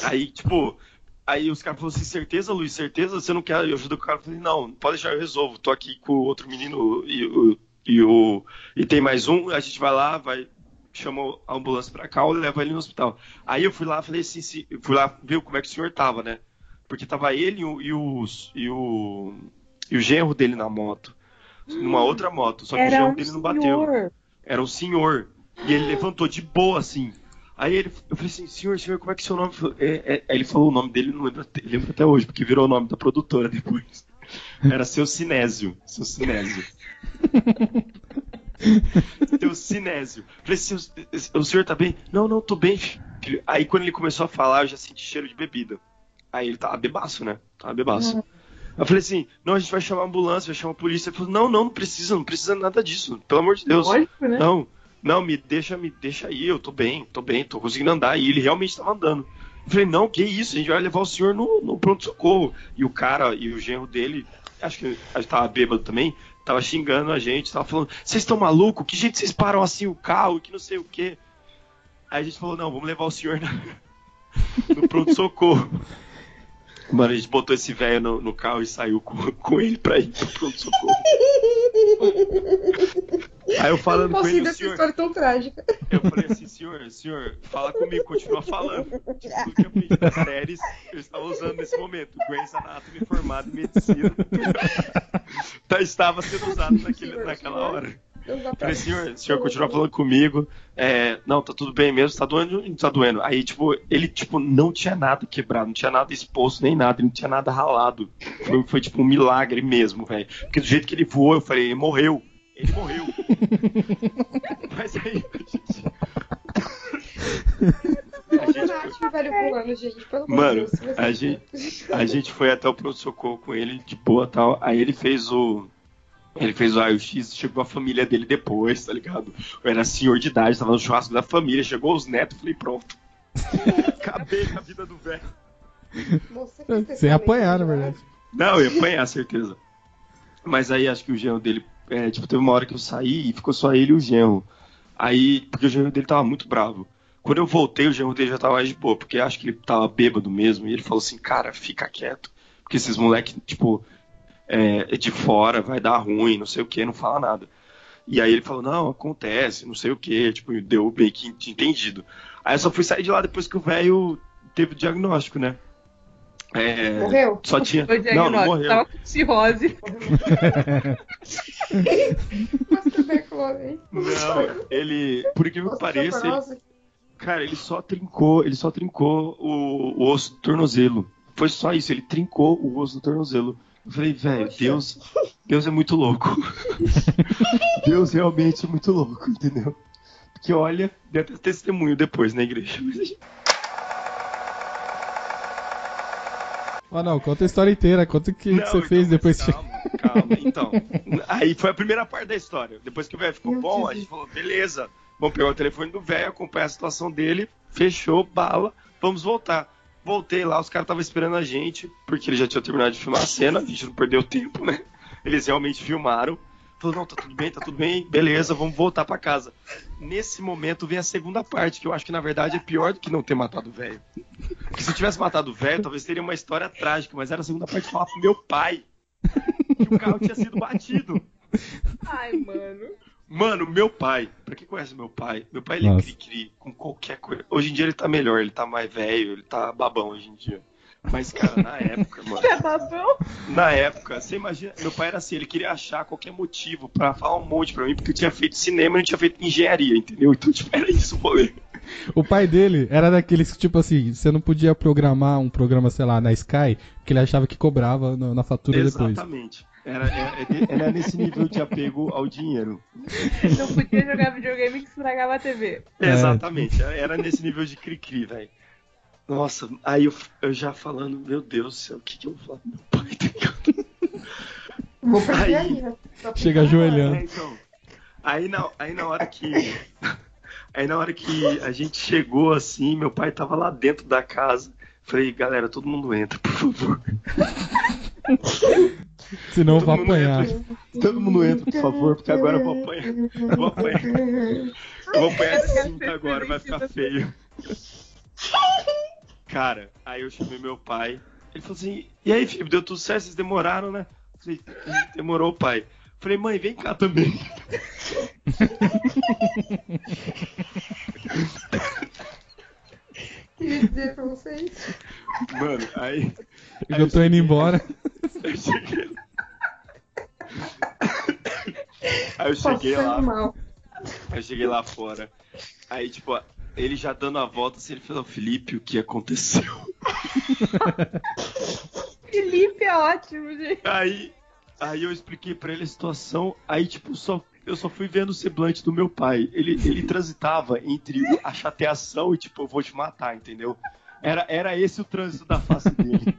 Aí, tipo, aí os caras falaram assim, certeza, Luiz, certeza? Você não quer ajuda com o cara? Eu falei, não, pode deixar, eu resolvo. Tô aqui com o outro menino e, o- e, o, e tem mais um, a gente vai lá, vai, chama a ambulância pra cá, leva ele no hospital. Aí eu fui lá, falei assim, se, fui lá ver como é que o senhor tava, né? Porque tava ele e o, e, os- e o, e o genro dele na moto. numa outra moto. Só que o genro um dele não bateu. senhor. Era um senhor. E ele levantou de boa, assim. Aí ele, eu falei assim, senhor, senhor, como é que é seu nome? É, é- Aí ele falou o nome dele, não lembro, lembro até hoje, porque virou o nome da produtora depois. Era seu Sinésio. Seu Sinésio. seu Sinésio. Falei, seu, o senhor tá bem? Não, não, tô bem, filho. Aí quando ele começou a falar, eu já senti cheiro de bebida. Aí ele tava bebaço, né? Tava bebaço. Eu falei assim, não, a gente vai chamar a ambulância, vai chamar a polícia. Ele falou, não, não, não precisa, não precisa nada disso. Pelo amor de Deus. Lógico, né? Não, não, me deixa, me deixa aí, eu tô bem, tô bem, tô conseguindo andar. E ele realmente tava andando. Eu falei, não, que isso, a gente vai levar o senhor no, no pronto-socorro. E o cara e o genro dele, acho que a gente tava bêbado também, tava xingando a gente, tava falando, vocês estão malucos? Que jeito vocês param assim o carro, que não sei o quê. Aí a gente falou, não, vamos levar o senhor na- no pronto-socorro. Mano, a gente botou esse velho no, no carro e saiu com, com ele pra ir pro pronto-socorro. Aí eu falando não com ele, senhor, história tão trágica. eu falei assim, senhor, senhor, fala comigo, continua falando. Tudo que eu aprendi nas séries, eu estava usando nesse momento. Grey's Anatomy formado em medicina. tá, estava sendo usado naquele, Senhor, naquela senhor. hora. Falei, senhor, o senhor continua falando comigo. É, não, tá tudo bem mesmo, tá doendo, não tá doendo. Aí, tipo, ele, tipo, não tinha nada quebrado, não tinha nada exposto, nem nada, não tinha nada ralado. Foi, foi tipo, um milagre mesmo, velho. Porque do jeito que ele voou, eu falei, ele morreu. Ele morreu. Mas aí, a gente, velho pulando, pelo Mano, Deus, a gente, a gente foi até o pronto-socorro com ele, de boa tal. Aí ele fez o. Ele fez o raio-x, chegou a família dele depois, tá ligado? Eu era senhor de idade, tava no churrasco da família, chegou os netos, falei, pronto. Acabei com a vida do velho. Você, ia apanhar, na verdade. Não, eu ia apanhar, certeza. Mas aí acho que o genro dele, é, tipo, teve uma hora que eu saí e ficou só ele e o genro. Aí, porque o genro dele tava muito bravo. Quando eu voltei, o genro dele já tava mais de boa, porque acho que ele tava bêbado mesmo. E ele falou assim, cara, fica quieto. Porque esses moleques, tipo, é, de fora, vai dar ruim, não sei o que, não fala nada. E aí ele falou, não, acontece, não sei o que, tipo, deu meio que entendido. Aí eu só fui sair de lá depois que o velho teve o diagnóstico, né? É, Morreu? Só tinha. Não, não morreu. tava com cirrose. Não, ele, por incrível que pareça, ele, cara, ele só trincou, ele só trincou o, o osso do tornozelo. Foi só isso, ele trincou o osso do tornozelo. Eu falei, velho. Deus, Deus é muito louco. Deus realmente é muito louco, entendeu? Porque olha, deve ter testemunho depois na igreja. Ah, não, conta a história inteira. Conta o que, que Não, você então, fez depois que calma, calma. Então, aí foi a primeira parte da história. Depois que o velho ficou Meu bom, Deus. a gente falou, beleza, vamos pegar o telefone do velho, acompanhar a situação dele, fechou, bala, vamos voltar. Voltei lá, os caras estavam esperando a gente, porque eles já tinham terminado de filmar a cena, a gente não perdeu tempo, né? Eles realmente filmaram. Falou, não, tá tudo bem, tá tudo bem, beleza, vamos voltar pra casa. Nesse momento vem a segunda parte, que eu acho que na verdade é pior do que não ter matado o velho. Porque se tivesse matado o velho, talvez teria uma história trágica, mas era a segunda parte falar pro meu pai que o carro tinha sido batido. Ai, mano. Mano, meu pai, pra quem conhece meu pai, meu pai ele é cri-cri com qualquer coisa. Hoje em dia ele tá melhor, ele tá mais velho, ele tá babão hoje em dia. Mas, cara, na época, mano. É? Na época, você imagina, meu pai era assim, ele queria achar qualquer motivo pra falar um monte pra mim, porque eu tinha feito cinema e não tinha feito engenharia, entendeu? Então, tipo, era isso o rolê. O pai dele era daqueles que, tipo assim, você não podia programar um programa, sei lá, na Sky, porque ele achava que cobrava no- na fatura depois. Exatamente. Era, era, era nesse nível de apego ao dinheiro. Não podia jogar videogame que estragava a TV. É. Exatamente, era nesse nível de cri-cri, velho. Nossa, aí eu, eu já falando, meu Deus do céu, o que, que eu vou falar meu pai? tá ligado? Vou perder Aí- aí, né? Chega É, ajoelhando. então. Aí na, aí na hora que. Aí na hora que a gente chegou assim, meu pai tava lá dentro da casa. Falei, galera, todo mundo entra, por favor. Senão eu Todo vou apanhar. entra. Todo mundo entra, por favor, porque agora eu vou apanhar. Eu vou apanhar. Eu vou apanhar de cinto agora, vai ficar feio. Cara, aí eu chamei meu pai. Ele falou assim: E aí, Felipe, deu tudo certo? Vocês demoraram, né? Eu Falei, demorou, pai. Falei, mãe, vem cá também. Queria dizer pra vocês. Mano, aí. aí Eu tô indo cheguei- embora. Eu cheguei, Aí eu cheguei lá, mal. eu cheguei lá fora. Aí, tipo, ele já dando a volta, assim, ele falou, Felipe, o que aconteceu? Felipe é ótimo, gente. Aí, aí eu expliquei pra ele a situação, aí, tipo, só, eu só fui vendo o semblante do meu pai. Ele, ele transitava entre a chateação e, tipo, eu vou te matar, entendeu? Era, era esse o trânsito da face dele.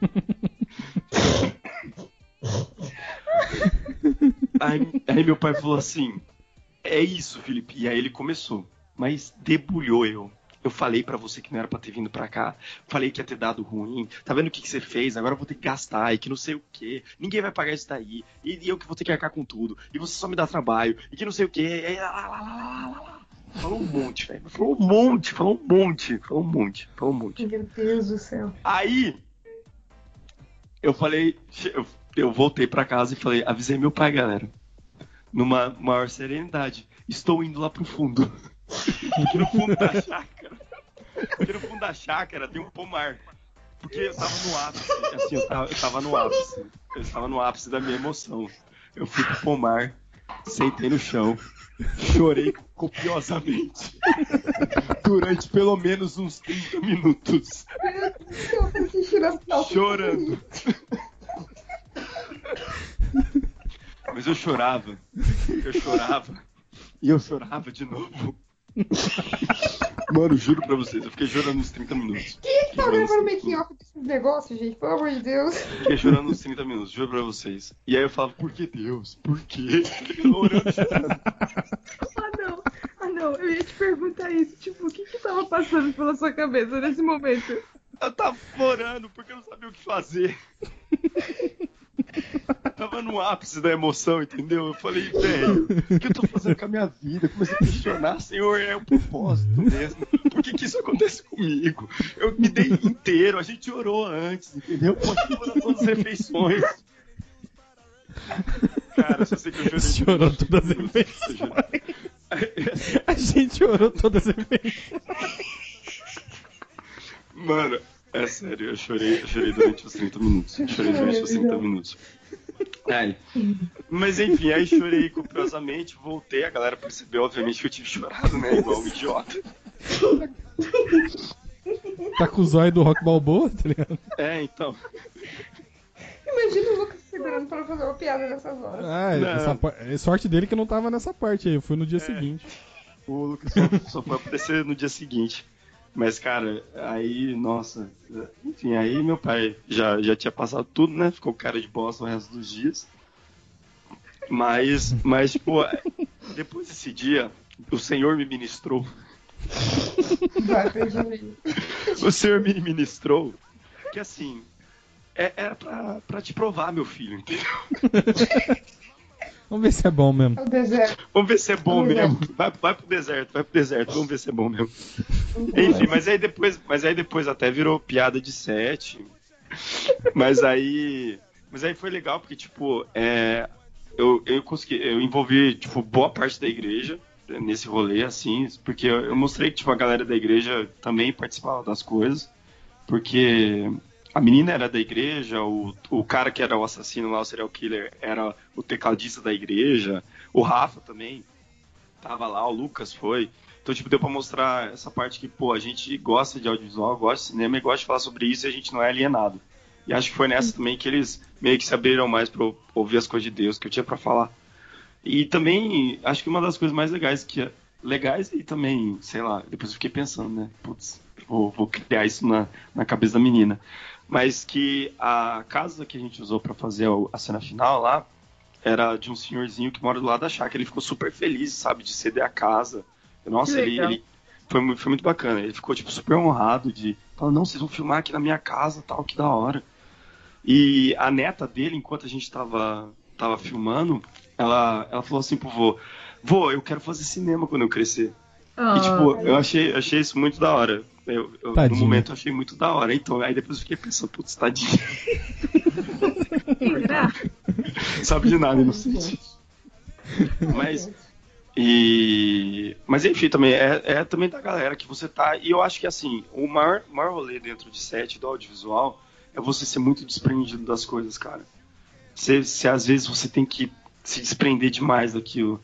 Aí, aí meu pai falou assim: É isso, Felipe. E aí ele começou. Mas debulhou eu. Eu falei pra você que não era pra ter vindo pra cá. Falei que ia ter dado ruim. Tá vendo o que, que você fez? Agora eu vou ter que gastar e que não sei o que. Ninguém vai pagar isso daí. E, e eu que vou ter que arcar com tudo. E você só me dá trabalho. E que não sei o que. E, lá, lá, lá, lá, lá, lá. Falou um monte, velho. Falou um monte, falou um monte, falou um monte, falou um monte. Meu Deus do céu. Aí eu falei, eu, eu voltei pra casa e falei, avisei meu pai, galera. Numa maior serenidade. Estou indo lá pro fundo. Porque no fundo da chácara. Porque no fundo da chácara tem um pomar. Porque eu tava no ápice. Assim, eu tava, eu tava no ápice. Eu estava no ápice da minha emoção. Eu fui pro pomar, sentei no chão, chorei copiosamente. Durante pelo menos uns 30 minutos. Chorando. Mas eu chorava. Eu chorava. E eu chorava de novo. Mano, juro pra vocês, eu fiquei chorando uns 30 minutos. Quem é que tá Chorando gravando 30 making off desses negócios, gente? Pelo amor de Deus. Fiquei chorando uns 30 minutos, juro pra vocês. E aí eu falava, por que Deus? Por chorando. Ah, não. Ah, não. Eu ia te perguntar isso. Tipo, o que que tava passando pela sua cabeça nesse momento? Eu tava orando porque eu não sabia o que fazer. Tava no ápice da emoção, entendeu? Eu falei, velho, o que eu tô fazendo com a minha vida? Eu comecei a questionar, Senhor, é o propósito mesmo. Por que, que isso acontece comigo? Eu me dei inteiro, a gente orou antes, entendeu? Pode orar todas as refeições. Cara, só sei que eu chorei. Chorou todas as refeições. A gente orou todas as vezes. Mano, é sério, eu chorei, eu chorei durante os 30 minutos. Eu chorei durante os 30 minutos. Aí. Mas enfim, aí chorei copiosamente, voltei, a galera percebeu, obviamente, que eu tive chorado, né? Igual um idiota. Tá com o zóio do Rock Balboa, tá ligado? É, então. Imagina o Lucas segurando pra fazer uma piada nessas horas. Ah, Não. essa é sorte dele que eu não tava nessa parte aí, eu fui no dia seguinte. O Lucas só, só foi aparecer no dia seguinte. Mas, cara, aí, nossa. Enfim, aí meu pai já, já tinha passado tudo, né? Ficou cara de bosta o resto dos dias. Mas, mas, tipo, depois desse dia, o Senhor me ministrou. Vai, perdi mesmo. O Senhor me ministrou que, assim, é, era pra, pra te provar, meu filho, entendeu? Vamos ver se é bom mesmo. É o deserto. Vamos ver se é bom ver. mesmo. Vai, vai pro deserto, vai pro deserto, vamos ver se é bom mesmo. Enfim, mas aí depois, mas aí depois até virou piada de sete. Mas aí, mas aí foi legal porque tipo, é, eu, eu consegui, eu envolvi tipo boa parte da igreja nesse rolê assim, porque eu, eu mostrei que tipo a galera da igreja também participava das coisas, porque a menina era da igreja, o, o cara que era o assassino lá, o serial killer, era o tecladista da igreja, o Rafa também tava lá, o Lucas foi. Então, tipo, deu pra mostrar essa parte que, pô, a gente gosta de audiovisual, gosta de cinema e gosta de falar sobre isso e a gente não é alienado. E acho que foi nessa também que eles meio que se abriram mais pra ouvir as coisas de Deus que eu tinha pra falar. E também, acho que uma das coisas mais legais que legais e também, sei lá, depois eu fiquei pensando, né? Putz, vou, vou criar isso na, na cabeça da menina. Mas que a casa que a gente usou pra fazer a cena final lá era de um senhorzinho que mora do lado da chácara. Ele ficou super feliz, sabe, de ceder a casa. Nossa, ele, ele foi, foi muito bacana. Ele ficou, tipo, super honrado de falar, não, vocês vão filmar aqui na minha casa, tal, que da hora. E a neta dele, enquanto a gente tava, tava filmando, ela, ela falou assim pro vô, vô, eu quero fazer cinema quando eu crescer. Ah, E, tipo, eu achei, achei isso muito da hora. Eu, eu, no momento eu achei muito da hora. Então, aí depois eu fiquei pensando, putz, tadinho. será? Sabe de nada, inocente. Mas. E. Mas enfim, também é, é também da galera que você tá. E eu acho que assim, o maior, maior rolê dentro de set do audiovisual é você ser muito desprendido das coisas, cara. Se, se às vezes você tem que se desprender demais daquilo.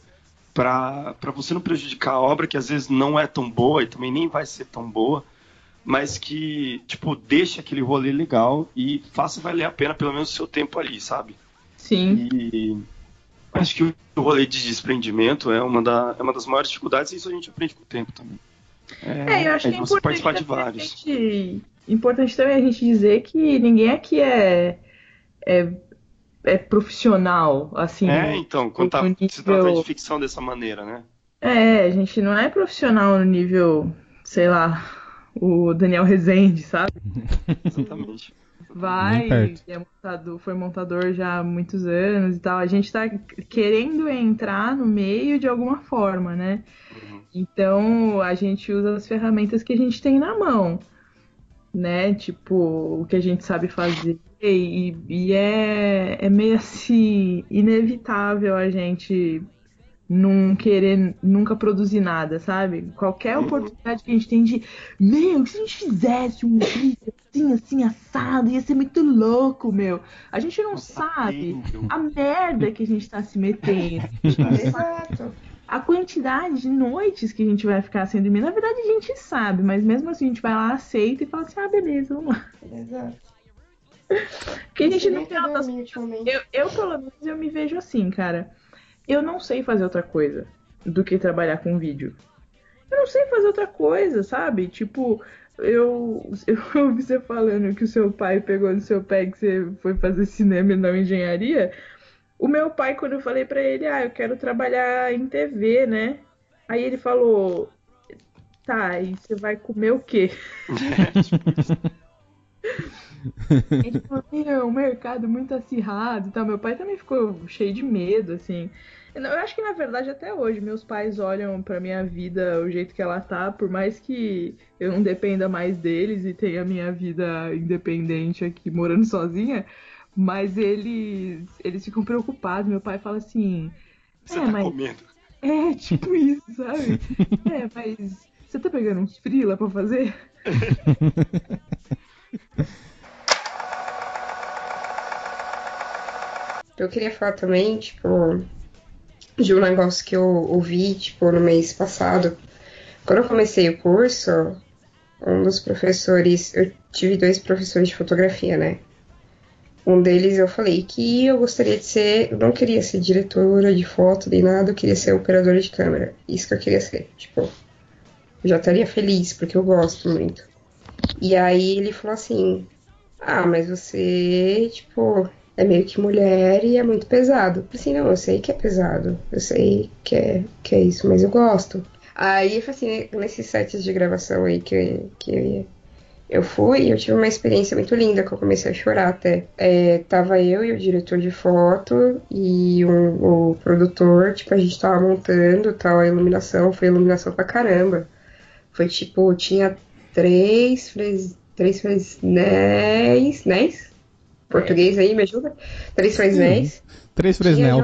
pra, pra você não prejudicar a obra, que às vezes não é tão boa e também nem vai ser tão boa, mas que, tipo, deixe aquele rolê legal e faça valer a pena pelo menos o seu tempo ali, sabe? Sim. E acho que o rolê de desprendimento é uma, da, é uma das maiores dificuldades e isso a gente aprende com o tempo também. É, eu acho é que é você importante participar de vários. gente- importante também a gente dizer que ninguém aqui é, é, é profissional, assim. É, então, quando tá- no se nível- trata de ficção dessa maneira, né? É, a gente não é profissional no nível, sei lá, o Daniel Rezende, sabe? Exatamente. Vai, é montador, foi montador já há muitos anos e tal. A gente tá querendo entrar no meio de alguma forma, né? Uhum. Então a gente usa as ferramentas que a gente tem na mão, né? Tipo, o que a gente sabe fazer. E, e é, é meio assim, inevitável a gente não querer nunca produzir nada, sabe? Qualquer oportunidade que a gente tem de, meu, se a gente fizesse um vídeo assim, assim, assado, ia ser muito louco, meu. A gente não sabe a merda que a gente tá se metendo. Exato. A quantidade de noites que a gente vai ficar sem dormir, na verdade a gente sabe, mas mesmo assim a gente vai lá, aceita e fala assim, ah, beleza, vamos lá. Exato. Porque a gente final tá das dormindo ultimamente. eu, eu, pelo menos, eu me vejo assim, cara. Eu não sei fazer outra coisa do que trabalhar com vídeo. Eu não sei fazer outra coisa, sabe? Tipo, eu, eu ouvi você falando que o seu pai pegou no seu pé que você foi fazer cinema e não engenharia. O meu pai, quando eu falei pra ele, ah, eu quero trabalhar em TV, né? Aí ele falou, tá, e você vai comer o quê? Ele falou, meu, um mercado muito acirrado e tal. Meu pai também ficou cheio de medo, assim. Eu acho que, na verdade, até hoje, meus pais olham pra minha vida o jeito que ela tá, por mais que eu não dependa mais deles e tenha minha vida independente aqui, morando sozinha, mas eles, eles ficam preocupados. Meu pai fala assim... Você é, tá mas... comendo. É, tipo isso, sabe? é, mas você tá pegando uns frila pra fazer? Eu queria falar também, tipo, de um negócio que eu ouvi, tipo, no mês passado. Quando eu comecei o curso, um dos professores, eu tive dois professores de fotografia, né? Um deles eu falei que eu gostaria de ser, eu não queria ser diretora de foto nem nada, eu queria ser operadora de câmera. Isso que eu queria ser, tipo, eu já estaria feliz, porque eu gosto muito. E aí ele falou assim: Ah, mas você, tipo, é meio que mulher e é muito pesado. Assim, não, eu sei que é pesado, eu sei que é, que é isso, mas eu gosto. Aí, assim, nesses sites de gravação aí que, que eu fui, eu tive uma experiência muito linda, que eu comecei a chorar até. É, tava eu e o diretor de foto e um- o produtor, tipo, a gente tava montando tal, a iluminação, foi iluminação pra caramba. Foi tipo, tinha três, fres- três fresnéis, néis? Português aí, me ajuda? Três fresnéis. Três Fresnel.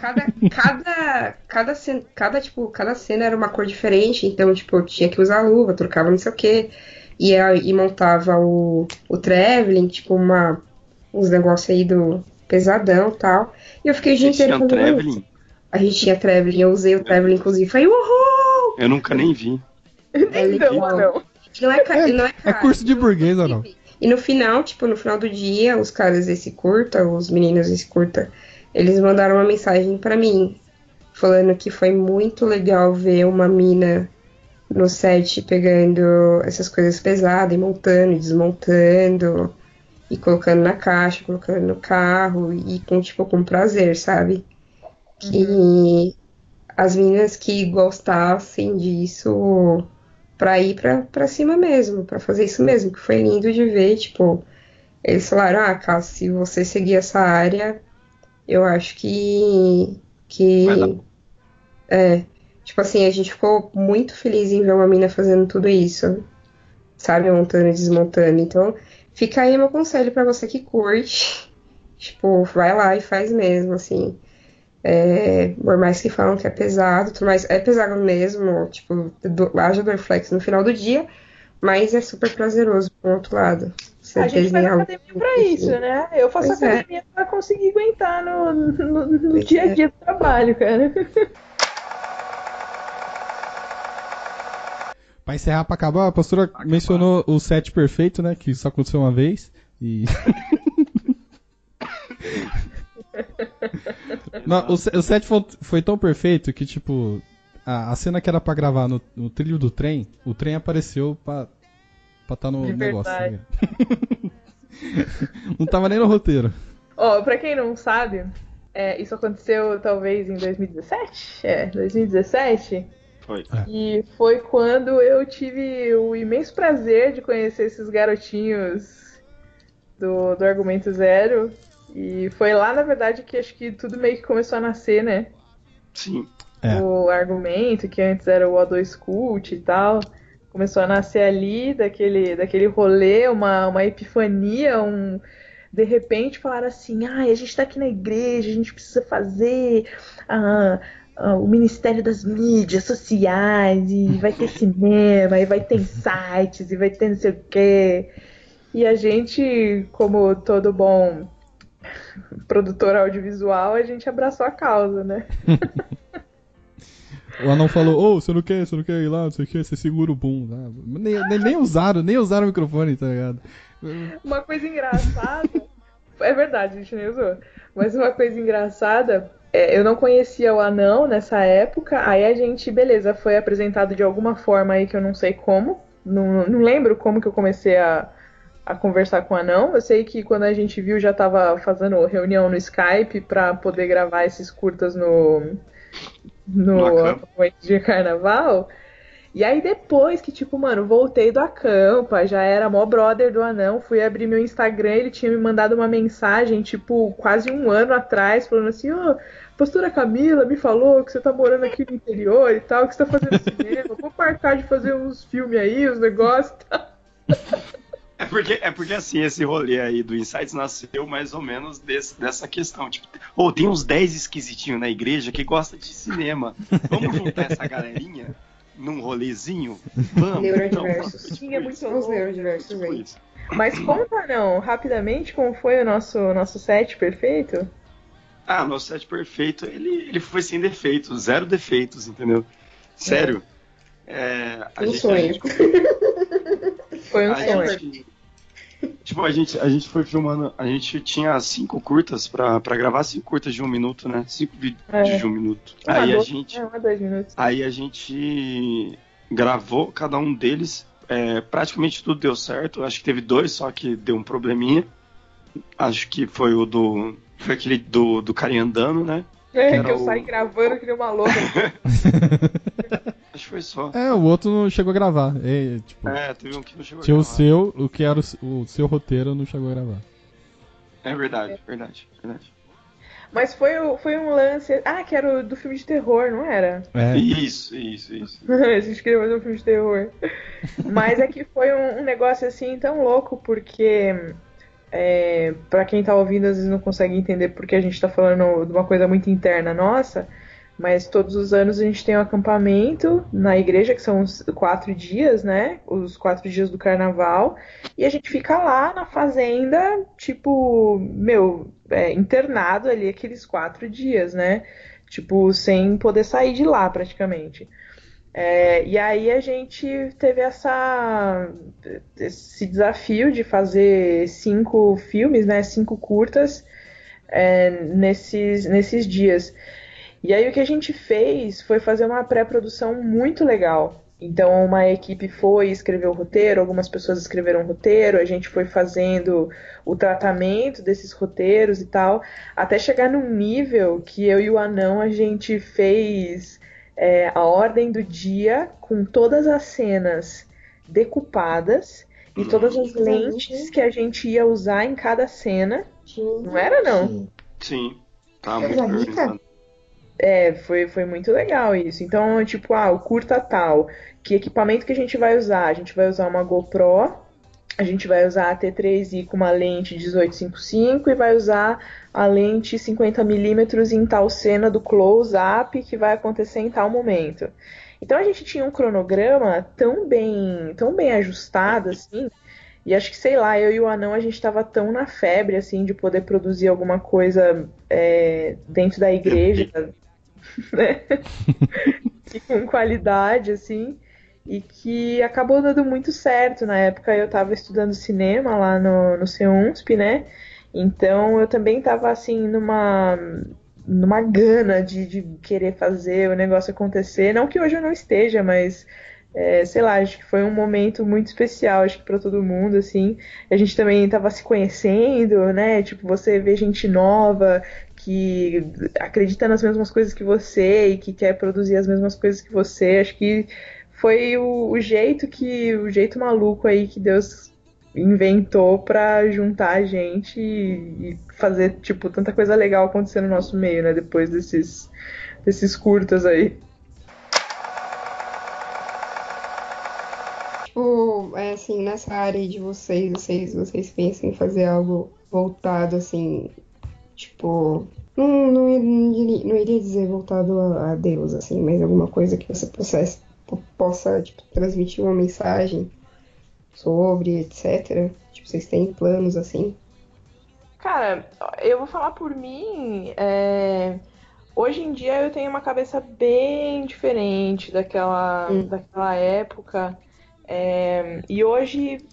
Cada, cada, cada, cena, cada, tipo, cada cena era uma cor diferente, então, tipo, eu tinha que usar luva, trocava não sei o que, e, e montava o, o traveling, tipo, uma, uns negócios aí do pesadão e tal. E eu fiquei o dia inteiro isso. traveling? A gente tinha traveling, eu usei o traveling, inclusive, falei, uhul! Eu nunca nem vi. É legal. não. Não é, ca- não é, É curso de burguês ou não? E no final, tipo, no final do dia, os caras desse curta, os meninos desse curta, eles mandaram uma mensagem pra mim, falando que foi muito legal ver uma mina no set pegando essas coisas pesadas e montando e desmontando e colocando na caixa, colocando no carro e com tipo com prazer, sabe? Que as meninas que gostassem disso pra ir pra, pra cima mesmo, pra fazer isso mesmo, que foi lindo de ver, tipo, eles falaram, ah, Cássio, se você seguir essa área, eu acho que, que é, tipo assim, a gente ficou muito feliz em ver uma mina fazendo tudo isso, sabe, montando e desmontando, então fica aí meu conselho pra você que curte, tipo, vai lá e faz mesmo, assim, é, por mais que falam que é pesado, mas é pesado mesmo, tipo, do, haja Dorflex no final do dia, mas é super prazeroso por outro lado. Você a gente faz academia pra tipo isso, né? Eu faço pois é. academia é. pra conseguir aguentar no, no, no dia a é. dia do trabalho, cara. Pra encerrar, pra acabar, a pastora acabar. mencionou o set perfeito, né? Que só aconteceu uma vez. E. Não, o, o set foi, foi tão perfeito que, tipo, a, a cena que era pra gravar no, no trilho do trem, o trem apareceu pra pra tá no De negócio. ligado? Não tava nem no roteiro. Ó, pra quem não sabe, é, isso aconteceu talvez em 2017? É, 2017. Foi. E foi quando eu tive o imenso prazer de conhecer esses garotinhos do, do Argumento Zero. E foi lá, na verdade, que acho que tudo meio que começou a nascer, né? Sim. É. O argumento, que antes era o O2 Cult e tal. Começou a nascer ali, daquele, daquele rolê, uma, uma epifania, um. De repente falaram assim, ah, a gente tá aqui na igreja, a gente precisa fazer ah, ah, o Ministério das Mídias Sociais, e vai ter cinema, e vai ter sites, e vai ter não sei o quê. E a gente, como todo bom produtor audiovisual, a gente abraçou a causa, né? O anão falou, ô, você não quer, você não quer ir lá, não sei o que, você segura o boom. Nem, nem, nem usaram, nem usaram o microfone, tá ligado? Uma coisa engraçada. é verdade, a gente nem usou. Mas uma coisa engraçada. é, eu não conhecia o anão nessa época. Aí a gente, beleza, foi apresentado de alguma forma aí que eu não sei como. Não, não lembro como que eu comecei a, a conversar com o anão. Eu sei que quando a gente viu já tava fazendo reunião no Skype pra poder gravar esses curtas no. No de carnaval. E aí depois que, tipo, mano, voltei do acampa, já era mó brother do anão, fui abrir meu Instagram, ele tinha me mandado uma mensagem, tipo, quase um ano atrás, falando assim, ô, pastora Camila me falou que você tá morando aqui no interior e tal, que você tá fazendo cinema, vou marcar de fazer uns filmes aí, uns negócios e tal. É porque, é porque assim, esse rolê aí do Insights nasceu mais ou menos desse- dessa questão. Tipo, ou tem uns 10 esquisitinhos na igreja que gosta de cinema. Vamos juntar essa galerinha num rolezinho? Vamos. Neurodiversos. Então, Tinha muito louco. neurodiversos tipo aí. Mas conta não, rapidamente, como foi o nosso, nosso set perfeito? Ah, nosso set perfeito, ele, ele foi sem defeitos, zero defeitos, entendeu? Sério. É, a Um gente- a sonho. gente- Foi um a sonho. gente- Tipo, a gente, a gente foi filmando, a gente tinha cinco curtas pra, pra gravar, cinco curtas de um minuto, né? Cinco vídeos É. de um minuto. Uma, Aí a dois, gente, é, uma, dois minutos. aí a gente gravou cada um deles, é, praticamente tudo deu certo. Acho que teve dois, só que deu um probleminha. Acho que foi o do, foi aquele do, do carinha andando, né? É, Era que eu o- saí gravando que nem uma louca. Foi só. É, o outro não chegou a gravar. É, tipo, É, teve um que não chegou a tinha o gravar. seu, o que era o, o seu roteiro não chegou a gravar. É verdade, verdade, verdade. Mas foi, foi um lance. Ah, que era o do filme de terror, não era? É, Isso, isso, isso. a gente queria fazer um filme de terror. Mas é que foi um, um negócio assim tão louco, porque. É, para quem tá ouvindo, às vezes não consegue entender porque a gente tá falando de uma coisa muito interna nossa. Mas todos os anos a gente tem um acampamento na igreja, que são os quatro dias, né? Os quatro dias do carnaval. E a gente fica lá na fazenda, tipo, meu, é, internado ali aqueles quatro dias, né? Tipo, sem poder sair de lá praticamente. É, e aí a gente teve essa, esse desafio de fazer cinco filmes, né? Cinco curtas é, nesses, nesses dias. E aí o que a gente fez foi fazer uma pré-produção muito legal. Então uma equipe foi escrever o roteiro, algumas pessoas escreveram o roteiro, a gente foi fazendo o tratamento desses roteiros e tal, até chegar num nível que eu e o Anão a gente fez é, a ordem do dia com todas as cenas decupadas e todas as lentes que a gente ia usar em cada cena. Não era não? Sim. Tá muito organizado. É, foi, foi muito legal isso. Então, tipo, ah, o curta tal, que equipamento que a gente vai usar? A gente vai usar uma GoPro, a gente vai usar a T3i com uma lente 1855 e vai usar a lente 50mm em tal cena do close-up que vai acontecer em tal momento. Então a gente tinha um cronograma tão bem, tão bem ajustado assim, e acho que sei lá, eu e o Anão a gente tava tão na febre assim de poder produzir alguma coisa é, dentro da igreja, né? e com qualidade assim. e que acabou dando muito certo. Na época eu estava estudando cinema lá no, no CEUNSP, né? Então eu também estava assim numa numa gana de, de querer fazer o negócio acontecer. Não que hoje eu não esteja, mas é, sei lá, acho que foi um momento muito especial, acho que para todo mundo, assim. A gente também estava se conhecendo, né? Tipo, você vê gente nova que acredita nas mesmas coisas que você e que quer produzir as mesmas coisas que você. Acho que foi o, o jeito que o jeito maluco aí que Deus inventou pra juntar a gente e, fazer tipo tanta coisa legal acontecer no nosso meio, né? Depois desses desses curtas aí. Tipo, é assim, nessa área de vocês, vocês, vocês pensam em fazer algo voltado assim, tipo, não, não, não iria, dizer voltado a, Deus, assim, mas alguma coisa que você possa, possa tipo, transmitir uma mensagem sobre, etc. Tipo, vocês têm planos assim? Cara, eu vou falar por mim. é, Hoje em dia eu tenho uma cabeça bem diferente daquela, Hum. daquela época. É, E hoje,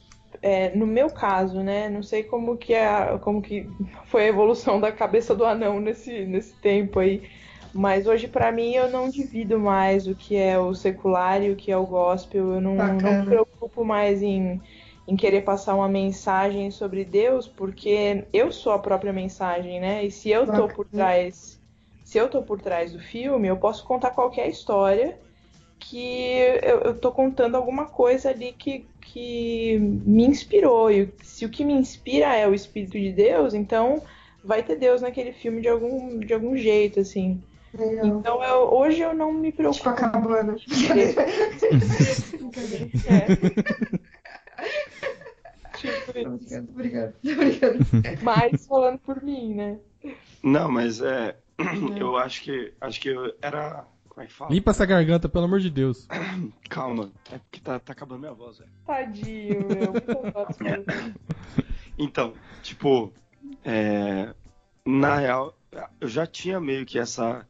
é, no meu caso, né? Não sei como que, é, como que foi a evolução da cabeça do anão nesse, nesse tempo aí. Mas hoje, pra mim, eu não divido mais o que é o secular e o que é o gospel. Eu não, não Bacana. me preocupo mais em, em querer passar uma mensagem sobre Deus, porque eu sou a própria mensagem, né? E se eu tô por Bacana. trás, se eu tô por trás do filme, eu posso contar qualquer história que eu, eu tô contando alguma coisa ali que, que me inspirou. E se o que me inspira é o Espírito de Deus, então vai ter Deus naquele filme de algum, de algum jeito, assim. Legal. Então eu- hoje eu não me Tipo preocupo. a cabana. Tipo, Obrigado, obrigado. Obrigado. mais falando por mim, né? Não, mas é. Eu acho que. Acho que eu era. Como é que fala? Limpa essa garganta, pelo amor de Deus. Calma. É porque tá, tá acabando minha voz, velho. Tadinho, meu. Então, tipo, é, na real, eu já tinha meio que essa,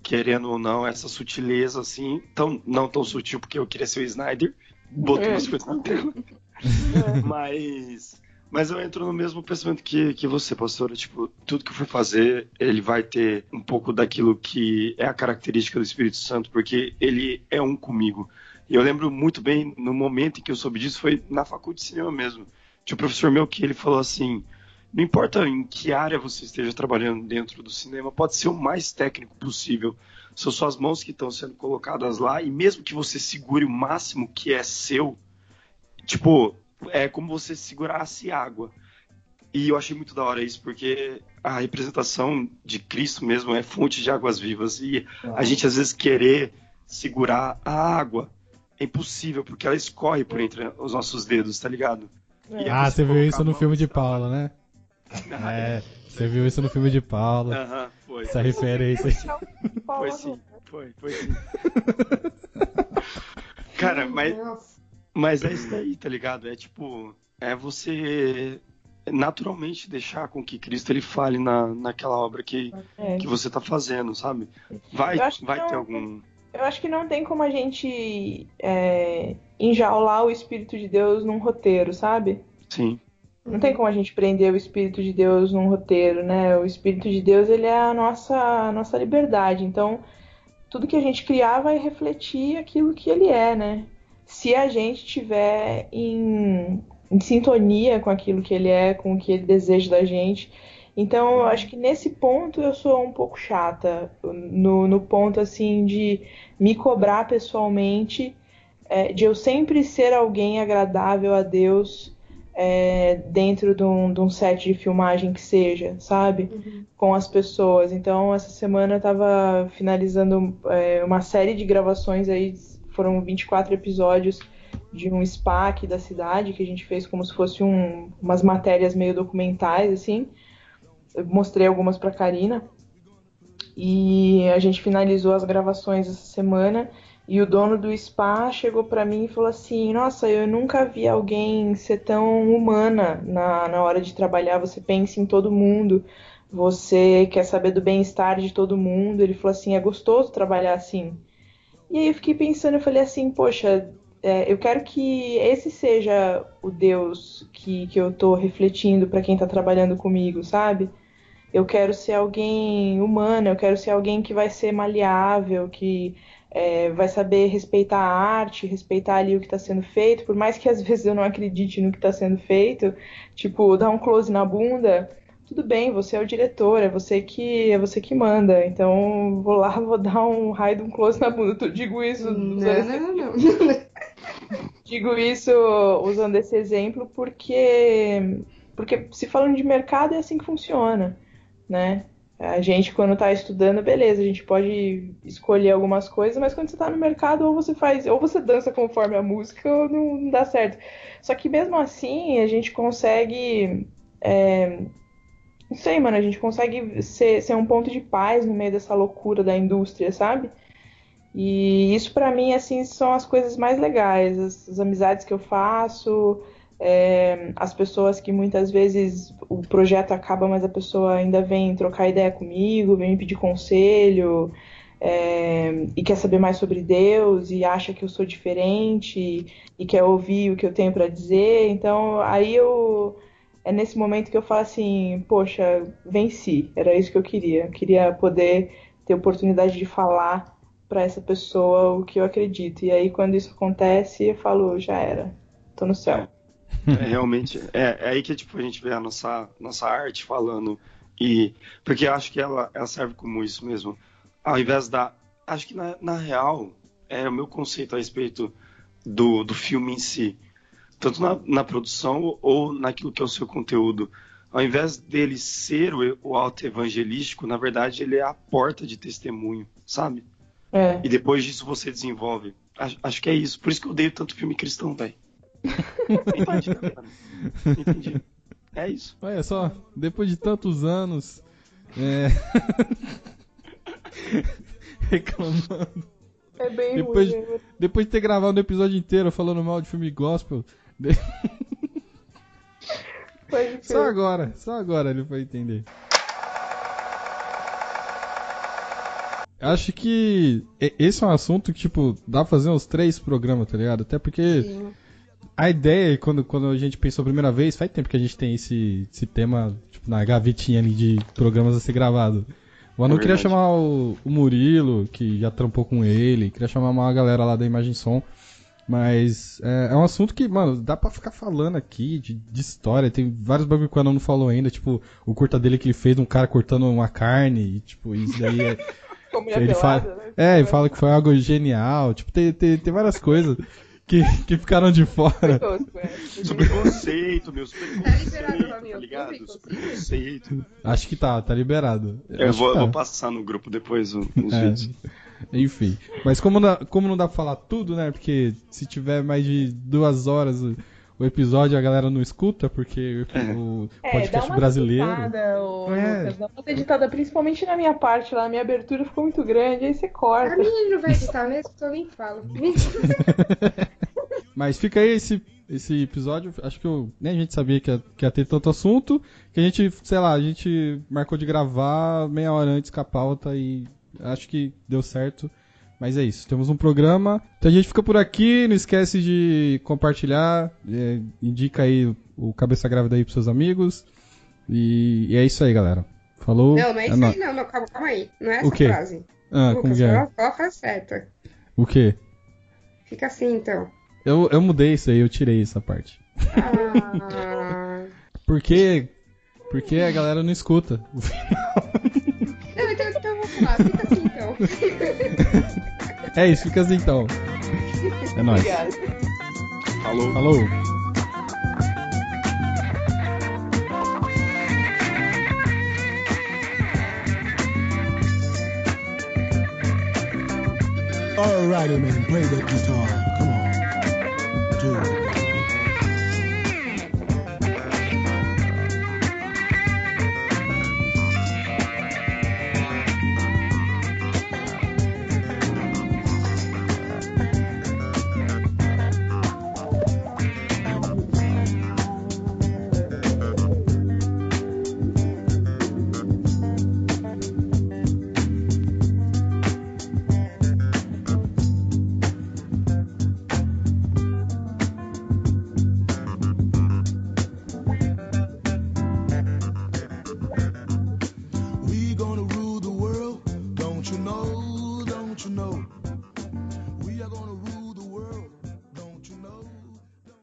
querendo ou não, essa sutileza, assim, tão, não tão sutil, porque eu queria ser o Snyder, botei umas coisas na tela, mas, mas eu entro no mesmo pensamento que, que você, pastora, tipo, tudo que eu for fazer, ele vai ter um pouco daquilo que é a característica do Espírito Santo, porque ele é um comigo. E eu lembro muito bem, no momento em que eu soube disso, foi na faculdade de cinema mesmo. Tinha um professor meu que ele falou assim: não importa em que área você esteja trabalhando dentro do cinema, pode ser o mais técnico possível. São suas mãos que estão sendo colocadas lá, e mesmo que você segure o máximo que é seu, tipo, é como você segurasse água. E eu achei muito da hora isso, porque a representação de Cristo mesmo é fonte de águas vivas. E a gente às vezes querer segurar a água é impossível, porque ela escorre por entre os nossos dedos, tá ligado? E é Ah, você viu isso no filme de nesse trabalho. Paula, né? É, você viu isso no filme de Paula. Aham, foi. Essa referência aí. Foi sim, foi, foi sim. Cara, mas. Mas é isso daí, tá ligado? É tipo, é você naturalmente deixar com que Cristo ele fale na, naquela obra que, É. que você tá fazendo, sabe? Vai, vai não- ter algum. Eu acho que não tem como a gente é, enjaular o Espírito de Deus num roteiro, sabe? Sim, Não tem como a gente prender o Espírito de Deus num roteiro, né? O Espírito de Deus, ele é a nossa, a nossa liberdade. Então, tudo que a gente criar vai refletir aquilo que ele é, né? Se a gente tiver em, em sintonia com aquilo que ele é, com o que ele deseja da gente. Então, eu acho que nesse ponto eu sou um pouco chata. No, no ponto, assim, de me cobrar pessoalmente, é, de eu sempre ser alguém agradável a Deus é, dentro de um, de um set de filmagem que seja, sabe? Com as pessoas. Então, essa semana eu tava finalizando é, uma série de gravações aí, foram 24 episódios de um spa aqui da cidade, que a gente fez como se fosse um, umas matérias meio documentais, assim. Eu mostrei algumas pra Karina. E a gente finalizou as gravações essa semana. E o dono do spa chegou pra mim e falou assim: Nossa, eu nunca vi alguém ser tão humana na, na hora de trabalhar. Você pensa em todo mundo, você quer saber do bem-estar de todo mundo. Ele falou assim: É gostoso trabalhar assim. E aí eu fiquei pensando, eu falei assim: Poxa, é, eu quero que esse seja o Deus que, que eu tô refletindo para quem tá trabalhando comigo, sabe? Eu quero ser alguém humano, eu quero ser alguém que vai ser maleável, que é, vai saber respeitar a arte, respeitar ali o que está sendo feito, por mais que às vezes eu não acredite no que está sendo feito, tipo, dar um close na bunda, tudo bem, você é o diretor, é você que é você que manda, então vou lá, vou dar um raio de um close na bunda. Eu digo isso Não, não, não. Digo isso usando esse exemplo porque, porque se falando de mercado é assim que funciona, né? A gente, quando está estudando, beleza, a gente pode escolher algumas coisas, mas quando você está no mercado, ou você faz, ou você dança conforme a música, ou não, não dá certo. Só que mesmo assim, a gente consegue. é, não sei, mano, a gente consegue ser, ser um ponto de paz no meio dessa loucura da indústria, sabe? E isso pra mim, assim, são as coisas mais legais, as, as amizades que eu faço, é, as pessoas que muitas vezes o projeto acaba, mas a pessoa ainda vem trocar ideia comigo, vem me pedir conselho, é, e quer saber mais sobre Deus, e acha que eu sou diferente, e quer ouvir o que eu tenho pra dizer. Então, aí eu. É nesse momento que eu falo assim, poxa, venci, era isso que eu queria. Eu queria poder ter oportunidade de falar pra essa pessoa o que eu acredito. E aí, quando isso acontece, eu falo, já era, tô no céu. É, realmente, é, é aí que tipo, a gente vê a nossa, nossa arte falando. E, porque acho que ela, ela serve como isso mesmo. Ao invés da. Acho que na, na real, é o meu conceito a respeito do, do filme em si. Tanto na, na produção ou naquilo que é o seu conteúdo. Ao invés dele ser o, o auto evangelístico, na verdade ele é a porta de testemunho, sabe? É. E depois disso você desenvolve. Acho, acho que é isso. Por isso que eu odeio tanto filme cristão, velho. Entendi, cara. Entendi. É isso. Olha só, depois de tantos anos. É... Reclamando. É bem Depois, ruim. né? depois de ter gravado o episódio inteiro falando mal de filme gospel. Só agora, só agora ele foi entender. Acho que esse é um assunto que, tipo, dá pra fazer uns três programas, tá ligado? Até porque Sim. a ideia, quando, quando a gente pensou a primeira vez, faz tempo que a gente tem esse, esse tema, tipo, na gavetinha ali de programas a ser gravado. O Anu É queria chamar o, o Murilo, que já trampou com ele, queria chamar uma galera lá da Imagem Som. Mas é, é um assunto que, mano, dá pra ficar falando aqui de, de história. Tem vários bagulho que o Anu não falou ainda, tipo, o curta dele que ele fez de um cara cortando uma carne, e, tipo, isso daí é. Com mulher ele pelada, fala, né? é, ele fala que foi algo genial. Tipo, tem, tem, tem várias coisas que, que ficaram de fora. Tosco, é. Os preconceito, meus preconceitos, liberado, tá Ramiro, ligado? Os preconceito. Acho que tá, tá liberado. Eu Acho vou, tá. vou passar no grupo depois os É. vídeos. Enfim. Mas como, não- como não dá pra falar tudo, né? Porque se tiver mais de duas horas o, episódio, a galera não escuta, porque o É, dá podcast brasileiro. editada, ô, É. Lucas, dá uma editada, principalmente na minha parte lá, a minha abertura ficou muito grande, aí você A corta. minha não vai editar mesmo, eu nem falo. Mas fica aí esse, esse episódio. Acho que eu, nem a gente sabia que ia, que ia ter tanto assunto. Que a gente, sei lá, a gente marcou de gravar meia hora antes com a pauta e acho que deu certo. Mas é isso, temos um programa. Então a gente fica por aqui. Não esquece de compartilhar. é, indica aí o- o Cabeça Grávida aí pros seus amigos. E, e é isso aí, galera. Falou. Não, não é isso aí, não, não, calma, calma aí. Não é O essa quê? frase. Ah, como Lucas, que é? a frase certa. O quê? Fica assim, então. Eu, eu mudei isso aí, eu tirei essa parte. Ah... Porque. Porque a galera não escuta. Não, Fica assim, então. É isso, fica assim então. É nóis. Obrigada. Falou. Falou. Alrighty, man, play that guitar. Come on. Two.